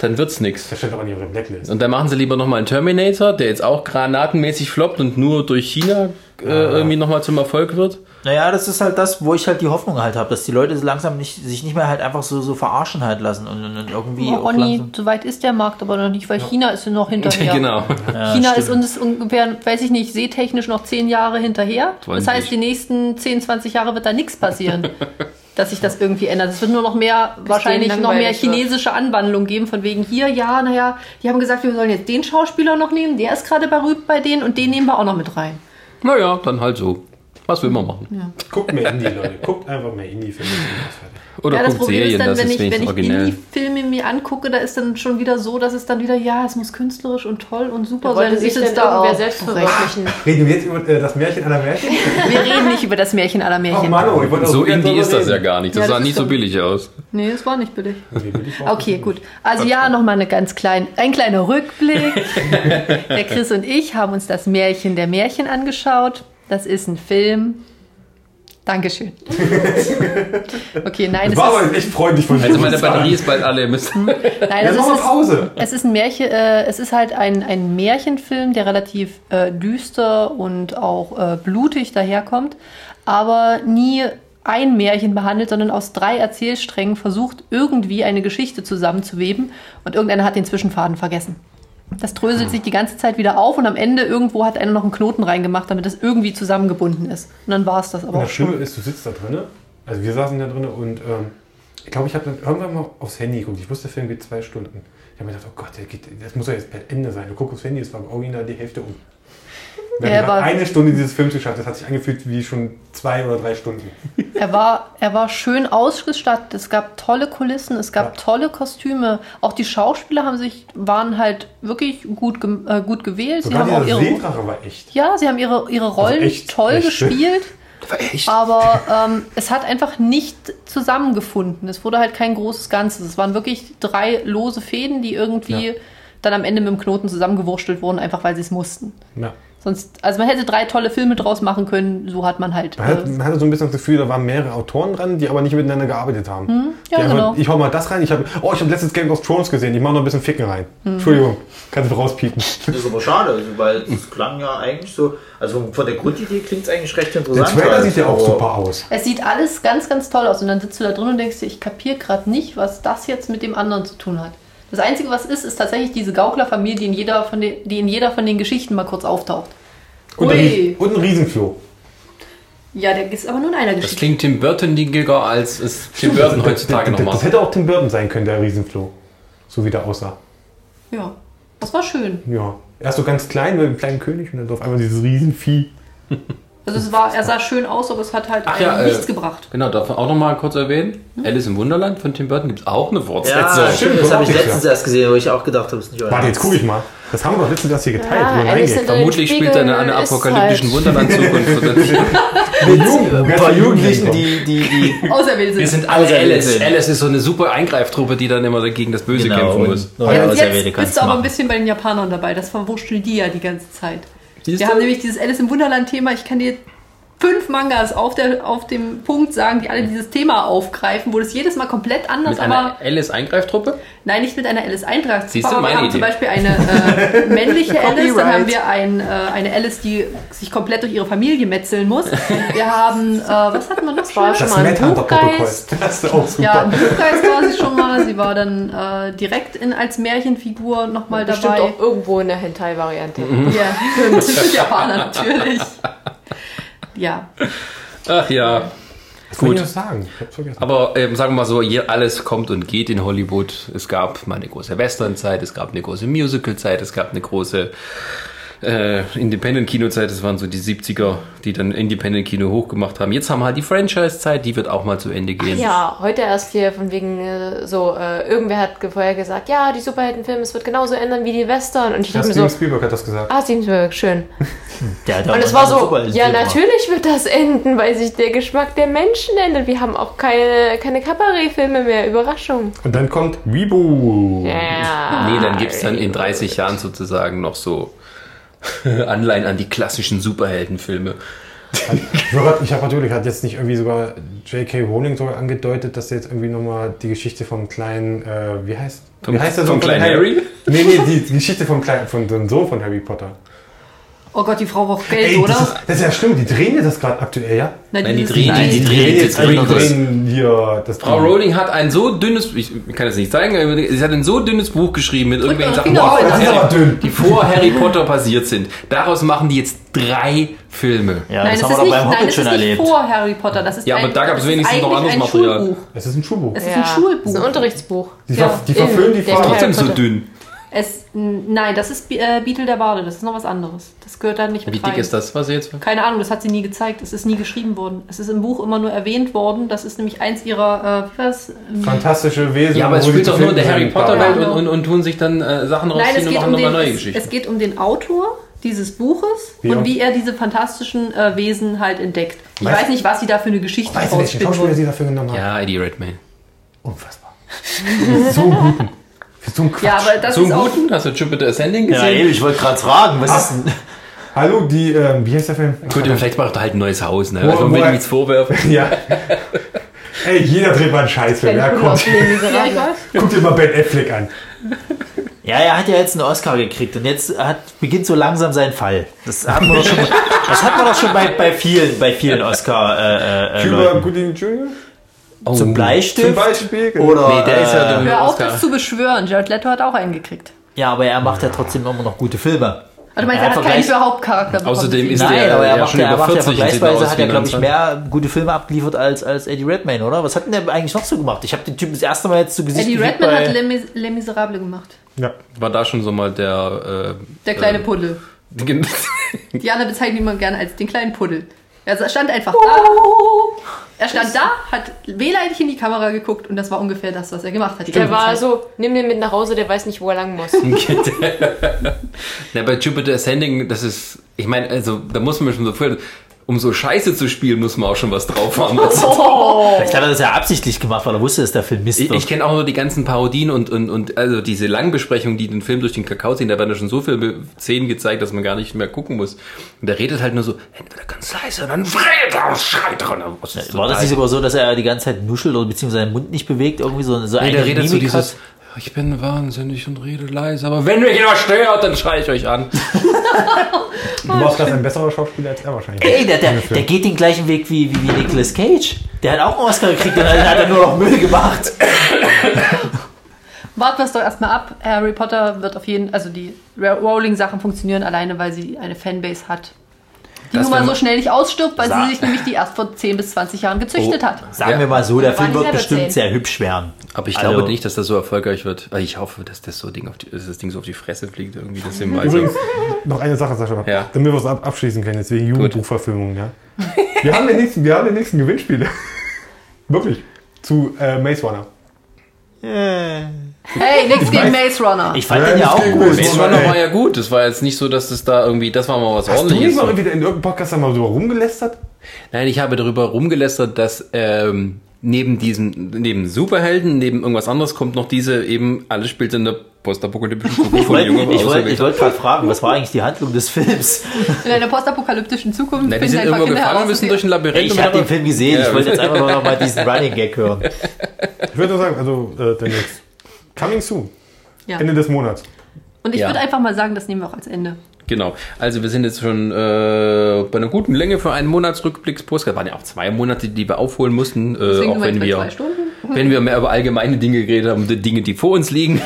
dann wird's nix. das steht aber nicht auf der Blacklist. Und dann machen sie lieber nochmal einen Terminator, der jetzt auch granatenmäßig floppt und nur durch China äh, irgendwie nochmal zum Erfolg wird. Naja, das ist halt das, wo ich halt die Hoffnung halt habe, dass die Leute so langsam nicht, sich nicht mehr halt einfach so, so verarschen halt lassen und, und, irgendwie Oh, Ronny, so weit ist der Markt aber noch nicht, weil China ist ja noch hinterher. genau. Ja, China stimmt. ist uns ungefähr, weiß ich nicht, seetechnisch noch zehn Jahre hinterher. Das 20. heißt, die nächsten 10, 20 Jahre wird da nichts passieren, dass sich das irgendwie ändert. Es wird nur noch mehr, wahrscheinlich noch mehr chinesische Anwandlung geben, von wegen hier, ja, naja, die haben gesagt, wir sollen jetzt den Schauspieler noch nehmen, der ist gerade berühmt bei denen und den nehmen wir auch noch mit rein. Naja, dann halt so. Was will man machen? Guckt mehr Indie, Leute. Guckt einfach mehr Indie-Filme. Oder ja, das guckt Problem Serien, ist dann, das wenn ist ich, wenn ich. Indie-Filme mir angucke, da ist dann schon wieder so, dass es dann wieder, ja, es muss künstlerisch und toll und super Da sein. ich dann sitze da auch. selbst recht. verwirklichen. Reden wir jetzt über äh, das Märchen aller Märchen? Wir reden nicht über das Märchen aller Oh Märchen. Mann, oh, ich wollte auch So indie ist das ja gar nicht. Das Ja, das sah ist nicht so billig aus. Nee, es war nicht billig. Nee, ich Okay, gut. Also ja, nochmal eine ganz klein, ein kleiner Rückblick. Der Chris und ich haben uns das Märchen der Märchen angeschaut. Das ist ein Film. Dankeschön. Okay, nein, Das es war aber ist, echt freundlich von dir. Also meine. Batterie ist bald alle. Ihr müsst nein, Ja, mal ist, Pause. es ist ein Märchen, äh, es ist halt ein, ein Märchenfilm, der relativ äh, düster und auch äh, blutig daherkommt, aber nie ein Märchen behandelt, sondern aus drei Erzählsträngen versucht, irgendwie eine Geschichte zusammenzuweben und irgendeiner hat den Zwischenfaden vergessen. Das dröselt sich die ganze Zeit wieder auf und am Ende irgendwo hat einer noch einen Knoten reingemacht, damit das irgendwie zusammengebunden ist. Und dann war es das aber Und auch das Schlimme ist, du sitzt da drinne. Also wir saßen da drinne und ähm, ich glaube, ich habe dann irgendwann mal aufs Handy geguckt. Ich wusste, der Film geht zwei Stunden. Ich habe mir gedacht, oh Gott, der geht, das muss ja jetzt per Ende sein. Du guckst aufs Handy, es war original die Hälfte um. Wir haben aber- eine Stunde dieses Films geschafft. Das hat sich angefühlt wie schon zwei oder drei Stunden. Er war, er war schön ausgestattet. Es gab tolle Kulissen, es gab Ja. tolle Kostüme. Auch die Schauspieler haben sich, waren halt wirklich gut, äh, gut gewählt. Sie Sogar haben auch ihre, Seedrache war echt. ja, sie haben ihre, ihre Rollen echt- toll echt. gespielt. War. Aber ähm, es hat einfach nicht zusammengefunden. Es wurde halt kein großes Ganzes. Es waren wirklich drei lose Fäden, die irgendwie Ja. dann am Ende mit dem Knoten zusammengewurstelt wurden, einfach weil sie es mussten. Ja. Sonst, also man hätte drei tolle Filme draus machen können, so hat man halt. Man, hat, äh, man hatte so ein bisschen das Gefühl, da waren mehrere Autoren dran, die aber nicht miteinander gearbeitet haben. Hm? ja, einfach, genau. Ich hau mal das rein. Ich habe, oh, ich habe letztes Game of Thrones gesehen. Ich mache noch ein bisschen Ficken rein. Hm. Entschuldigung, kannst du rauspiepen. Das ist aber schade, also, weil es klang ja eigentlich so, also von der Grundidee klingt es eigentlich recht Der interessant. Trailer halt, sieht ja auch aber- super aus. Es sieht alles ganz, ganz toll aus. Und dann sitzt du da drin und denkst dir, ich kapiere gerade nicht, was das jetzt mit dem anderen zu tun hat. Das Einzige, was ist, ist tatsächlich diese Gauklerfamilie, die in jeder von den, die in jeder von den Geschichten mal kurz auftaucht. Und, ein und ein Riesenfloh. Ja, der ist aber nur in einer Das Geschichte. klingt Tim Burton-diger, als es Tim Burton heutzutage das, noch das, das hätte auch Tim Burton sein können, der Riesenfloh. So wie der aussah. Ja, das war schön. Ja. Erst so ganz klein mit dem kleinen König und dann auf einmal dieses Riesenvieh. Also es war, er sah schön aus, aber es hat halt Ach ja, einem nichts äh, gebracht. Genau, darf man auch noch mal kurz erwähnen. Alice im Wunderland von Tim Burton gibt es auch eine Fortsetzung. Ja, stimmt, das habe ich letztens erst gesehen, wo ich auch gedacht habe, es ist nicht euer Warte, jetzt gucke ich mal. Das haben wir doch letztens erst hier geteilt. Ja, Vermutlich spielt er in einer apokalyptischen halt- Wunderland-Zukunft. Mit Ein paar Jugendlichen, die, die, die Auserwählt Wir sind. sind alle Alice. sind. Alice ist so eine super Eingreiftruppe, die dann immer gegen das Böse kämpfen genau, muss. und neue Jetzt, bist du aber ein bisschen bei den Japanern dabei. Das verwurschteln die ja die ganze Zeit. Siehst Wir du? haben nämlich dieses Alice im Wunderland-Thema. Ich kann dir fünf Mangas auf, der, auf dem Punkt sagen, die alle dieses Thema aufgreifen, wo das jedes Mal komplett anders, Mit aber einer Alice-Eingreiftruppe? nein, nicht mit einer Alice Eintracht. Siehst du, aber meine wir haben zum Idee. Beispiel eine äh, männliche Alice, dann haben wir ein, äh, eine Alice, die sich komplett durch ihre Familie metzeln muss. Wir haben, äh, was hatten wir noch? Das war schon? Das mal ein. Buchgeist. Das ist auch super. Ja, im Buchgeist war sie schon mal. Sie war dann äh, direkt in, als Märchenfigur nochmal Bestimmt dabei. auch irgendwo in der Hentai-Variante. Ja, typisch Japaner natürlich. Ja. Ach ja. Was Gut. ich noch sagen? Ich hab's vergessen. Aber ähm, sagen wir mal so, hier alles kommt und geht in Hollywood. Es gab mal eine große Western-Zeit, es gab eine große Musical-Zeit, es gab eine große äh, Independent-Kino-Zeit. Das waren so die 70er, die dann Independent-Kino hochgemacht haben. Jetzt haben wir halt die Franchise-Zeit, die wird auch mal zu Ende gehen. Ja, heute erst hier von wegen äh, so, äh, irgendwer hat vorher gesagt, ja, die Superheldenfilme, es wird genauso ändern wie die Western. Und ich Ja, dachte mir Steven so, Spielberg hat das gesagt. ah, Steven Spielberg, schön. Der hat Und es war so, ja, natürlich wird das enden, weil sich der Geschmack der Menschen ändert. Wir haben auch keine, keine Kabarettfilme mehr. Überraschung. Und dann kommt Reboot. Ja. Nee, dann gibt's dann in 30 Jahren sozusagen noch so Anleihen an die klassischen Superheldenfilme. Ich habe natürlich, hat jetzt nicht irgendwie sogar J.K. Rowling sogar angedeutet, dass jetzt irgendwie nochmal die Geschichte vom kleinen, äh, wie heißt, Vom- wie heißt der vom Sohn von kleinen Harry? Nee, nee, die, die Geschichte vom kleinen, von dem Sohn von Harry Potter. Oh Gott, die Frau braucht Geld, Ey, oder? das ist, das ist ja schlimm, die drehen ja das gerade aktuell, ja? Nein, Nein, die ist drehen- nicht- die- drehen jetzt, drehen die das. drehen hier das Frau Rowling hat ein so dünnes, ich kann es nicht zeigen, aber sie hat ein so dünnes Buch geschrieben mit irgendwelchen Sachen, den Das ist aber Harry- dünn. die vor Harry Potter passiert sind. Daraus machen die jetzt drei Filme. Ja, Nein, das es haben ist wir doch nicht, beim nein, Hobbit es schon ist nicht erlebt. vor Harry Potter. Das ist Ja, aber ein, da gab es das ist wenigstens noch eigentlich anderes ein Material. Schulbuch. Es ist ein Schulbuch. Es ist ein Das Schulbuch. ist ein Unterrichtsbuch. Die, Ja. ver die In verfüllen die der Farbe. Trotzdem so dünn. Es, nein, das ist äh, Beetle der Barde. Das ist noch was anderes. Das gehört da nicht mit Wie dick rein. ist das, was sie jetzt? Keine Ahnung, das hat sie nie gezeigt. Es ist nie geschrieben worden. Es ist im Buch immer nur erwähnt worden. Das ist nämlich eins ihrer, äh, wie war's? Ähm, Fantastische Wesen. Ja, aber es spielt doch nur in der Harry. Potter Welt Ja. und, und, und tun sich dann äh, Sachen Nein, rausziehen es und geht, machen um nochmal den, neue es, Geschichten. es geht um den Autor dieses Buches Wie und wie er diese fantastischen äh, Wesen halt entdeckt. Ich Weißt- weiß nicht, was sie da für eine Geschichte Weißt du, rausspinnen Schauspieler sie dafür genommen haben? ja, Eddie Redmayne. Unfassbar. so guten. Für so einen Quatsch. Ja, aber das So ist einen auch... guten? Hast du Jupiter Ascending Ja, gesehen? eben, ich wollte gerade fragen, was ist denn... Hallo, die, ähm, wie heißt der Film? Gut, vielleicht macht er halt ein neues Haus, ne? Wo- Also, man will ihm nichts vorwerfen. Ja. Ey, jeder dreht mal einen Scheißfilm. Ja, komm. Ja, ich weiß. Guck dir mal Ben Affleck an. Ja, er hat ja jetzt einen Oscar gekriegt und jetzt hat, beginnt so langsam sein Fall. Das hat man doch schon, das hat man doch schon bei, bei vielen, bei vielen Oscar äh, äh, Cuba Leuten. Gooding Jr.? Oh. Zum Bleistift Zum Beispiel. genau. oder Nee, der ist ja äh, der Hör auf, Oscar. das zu beschwören. Jared Leto hat auch einen gekriegt. ja, aber er macht ja trotzdem immer noch gute Filme. Also, du meinst, Ja, er hat keinen für Hauptcharakter bekommen. Außerdem ist Nein, der aber er ja macht schon ja, er über macht ja 40 vergleichsweise hat er, glaube ich, 19. mehr gute Filme abgeliefert als, als Eddie Redmayne, oder? Was hat denn der eigentlich noch so gemacht? Ich habe den Typen das erste Mal jetzt zu Gesicht Eddie Redmayne hat Les, Mis Les Miserables gemacht. Ja. War da schon so mal der... Äh, Der kleine äh, Puddel. die- Diana bezeichnet ihn immer gerne als den kleinen Puddel. Er stand einfach da. Er stand da, hat wehleidig in die Kamera geguckt und das war ungefähr das, was er gemacht hat. Der war Zeit. so, nimm den mit nach Hause, der weiß nicht, wo er lang muss. Na, bei Jupiter Ascending, das ist, ich meine, also da muss man schon so viel, um so Scheiße zu spielen, muss man auch schon was drauf haben. Also, Vielleicht hat er das ja absichtlich gemacht, weil er wusste, dass der Film Mist ich wird. ich kenne auch nur die ganzen Parodien und, und, und also diese Langbesprechungen, die den Film durch den Kakao ziehen, da werden ja schon so viele Szenen gezeigt, dass man gar nicht mehr gucken muss. Und der redet halt nur so, entweder ganz leise, dann redet er, schreit er. Das ist War das nicht sogar so, dass er die ganze Zeit nuschelt oder beziehungsweise seinen Mund nicht bewegt? Irgendwie so, so Nee, eine der redet so Mimik dieses, hat? Ich bin wahnsinnig und rede leise, aber wenn mich jemand stört, dann schreie ich euch an. Du warst gerade ein besserer Schauspieler als er wahrscheinlich. Ey, der, der, der geht den gleichen Weg wie, wie, wie Nicolas Cage. Der hat auch einen Oscar gekriegt und dann hat er nur noch Müll gemacht. Warten wir es doch erstmal ab. Harry Potter wird auf jeden also die Rowling-Sachen funktionieren alleine, weil sie eine Fanbase hat. Die Das nun mal so schnell nicht ausstirbt, weil sie sich nämlich die erst vor 10 bis 20 Jahren gezüchtet Oh. hat. Sagen Ja. wir mal so, der Film wird bestimmt zehn. sehr hübsch werden. Aber ich Also- glaube nicht, dass das so erfolgreich wird. Weil ich hoffe, dass das so Ding auf die, dass das Ding so auf die Fresse fliegt irgendwie. Das im Übrigens, noch eine Sache, Sascha, Ja. damit wir es ab abschließen können, deswegen Jugendbuchverfilmung, ja. Wir haben den nächsten, wir haben den nächsten Gewinnspiel. Wirklich. Zu äh, Maze Runner. Hey, nichts gegen Maze Runner. Ich fand Ja, den ja auch gut. Maze Runner war ja gut. Das war jetzt nicht so, dass das da irgendwie, das war mal was Hast du nicht ordentliches. mal wieder in irgendeinem Podcast mal so rumgelästert? Nein, ich habe darüber rumgelästert, dass ähm, neben diesem, neben Superhelden, neben irgendwas anderes kommt noch diese eben, alles spielt in der postapokalyptischen Zukunft Ich von wollte Junge ich wollt, ich Auserwählter. wollt gerade fragen, was war eigentlich die Handlung des Films? In einer postapokalyptischen Zukunft Na, die sind irgendwo gefangen, müssen durch ein Labyrinth. Ich habe den Film gesehen, Ja. ich wollte jetzt einfach nur noch mal diesen Running Gag hören. Ich würde nur sagen, also äh, demnächst. Coming soon. Ja. Ende des Monats. Und ich Ja. würde einfach mal sagen, das nehmen wir auch als Ende. Genau. Also wir sind jetzt schon äh, bei einer guten Länge für einen Monatsrückblickspostcard. Waren ja auch zwei Monate, die wir aufholen mussten, äh, auch wenn wir, wenn wir mehr über allgemeine Dinge geredet haben, die Dinge, die vor uns liegen.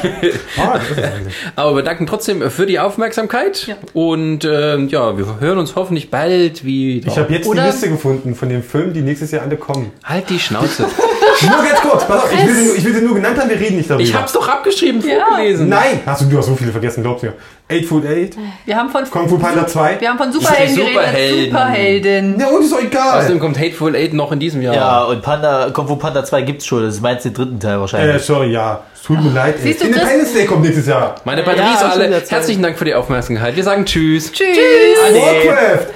Ah, das. Aber wir danken trotzdem für die Aufmerksamkeit Ja. und ähm, ja, wir hören uns hoffentlich bald wieder. Ich habe jetzt Oder- die Liste gefunden von den Filmen, die nächstes Jahr alle kommen. halt die Schnauze. Nur ganz kurz, pass auf, ich will, sie, nur- ich will sie nur genannt haben, wir reden nicht darüber. ich hab's doch abgeschrieben, Ja. vorgelesen. Nein! Hast du, du hast so viele vergessen, glaubst du mir. Eight Foot Eight, Wir haben von, Kung Fu Panda 2. wir haben von Superhelden geredet. Superhelden. Superhelden. Ja, und ist doch egal. Außerdem kommt Hateful Eight noch in diesem Jahr. Ja, und Panda, Kung Fu Panda 2 gibt's schon, das ist meinst den dritten Teil Äh, wahrscheinlich. sorry, ja. Es tut mir leid. ey. Siehst du, Independence Day kommt nächstes Jahr. Meine Batterie Ja, ist alle. Herzlichen Dank für die Aufmerksamkeit. Wir sagen Tschüss. Tschüss. Nee. Warcraft!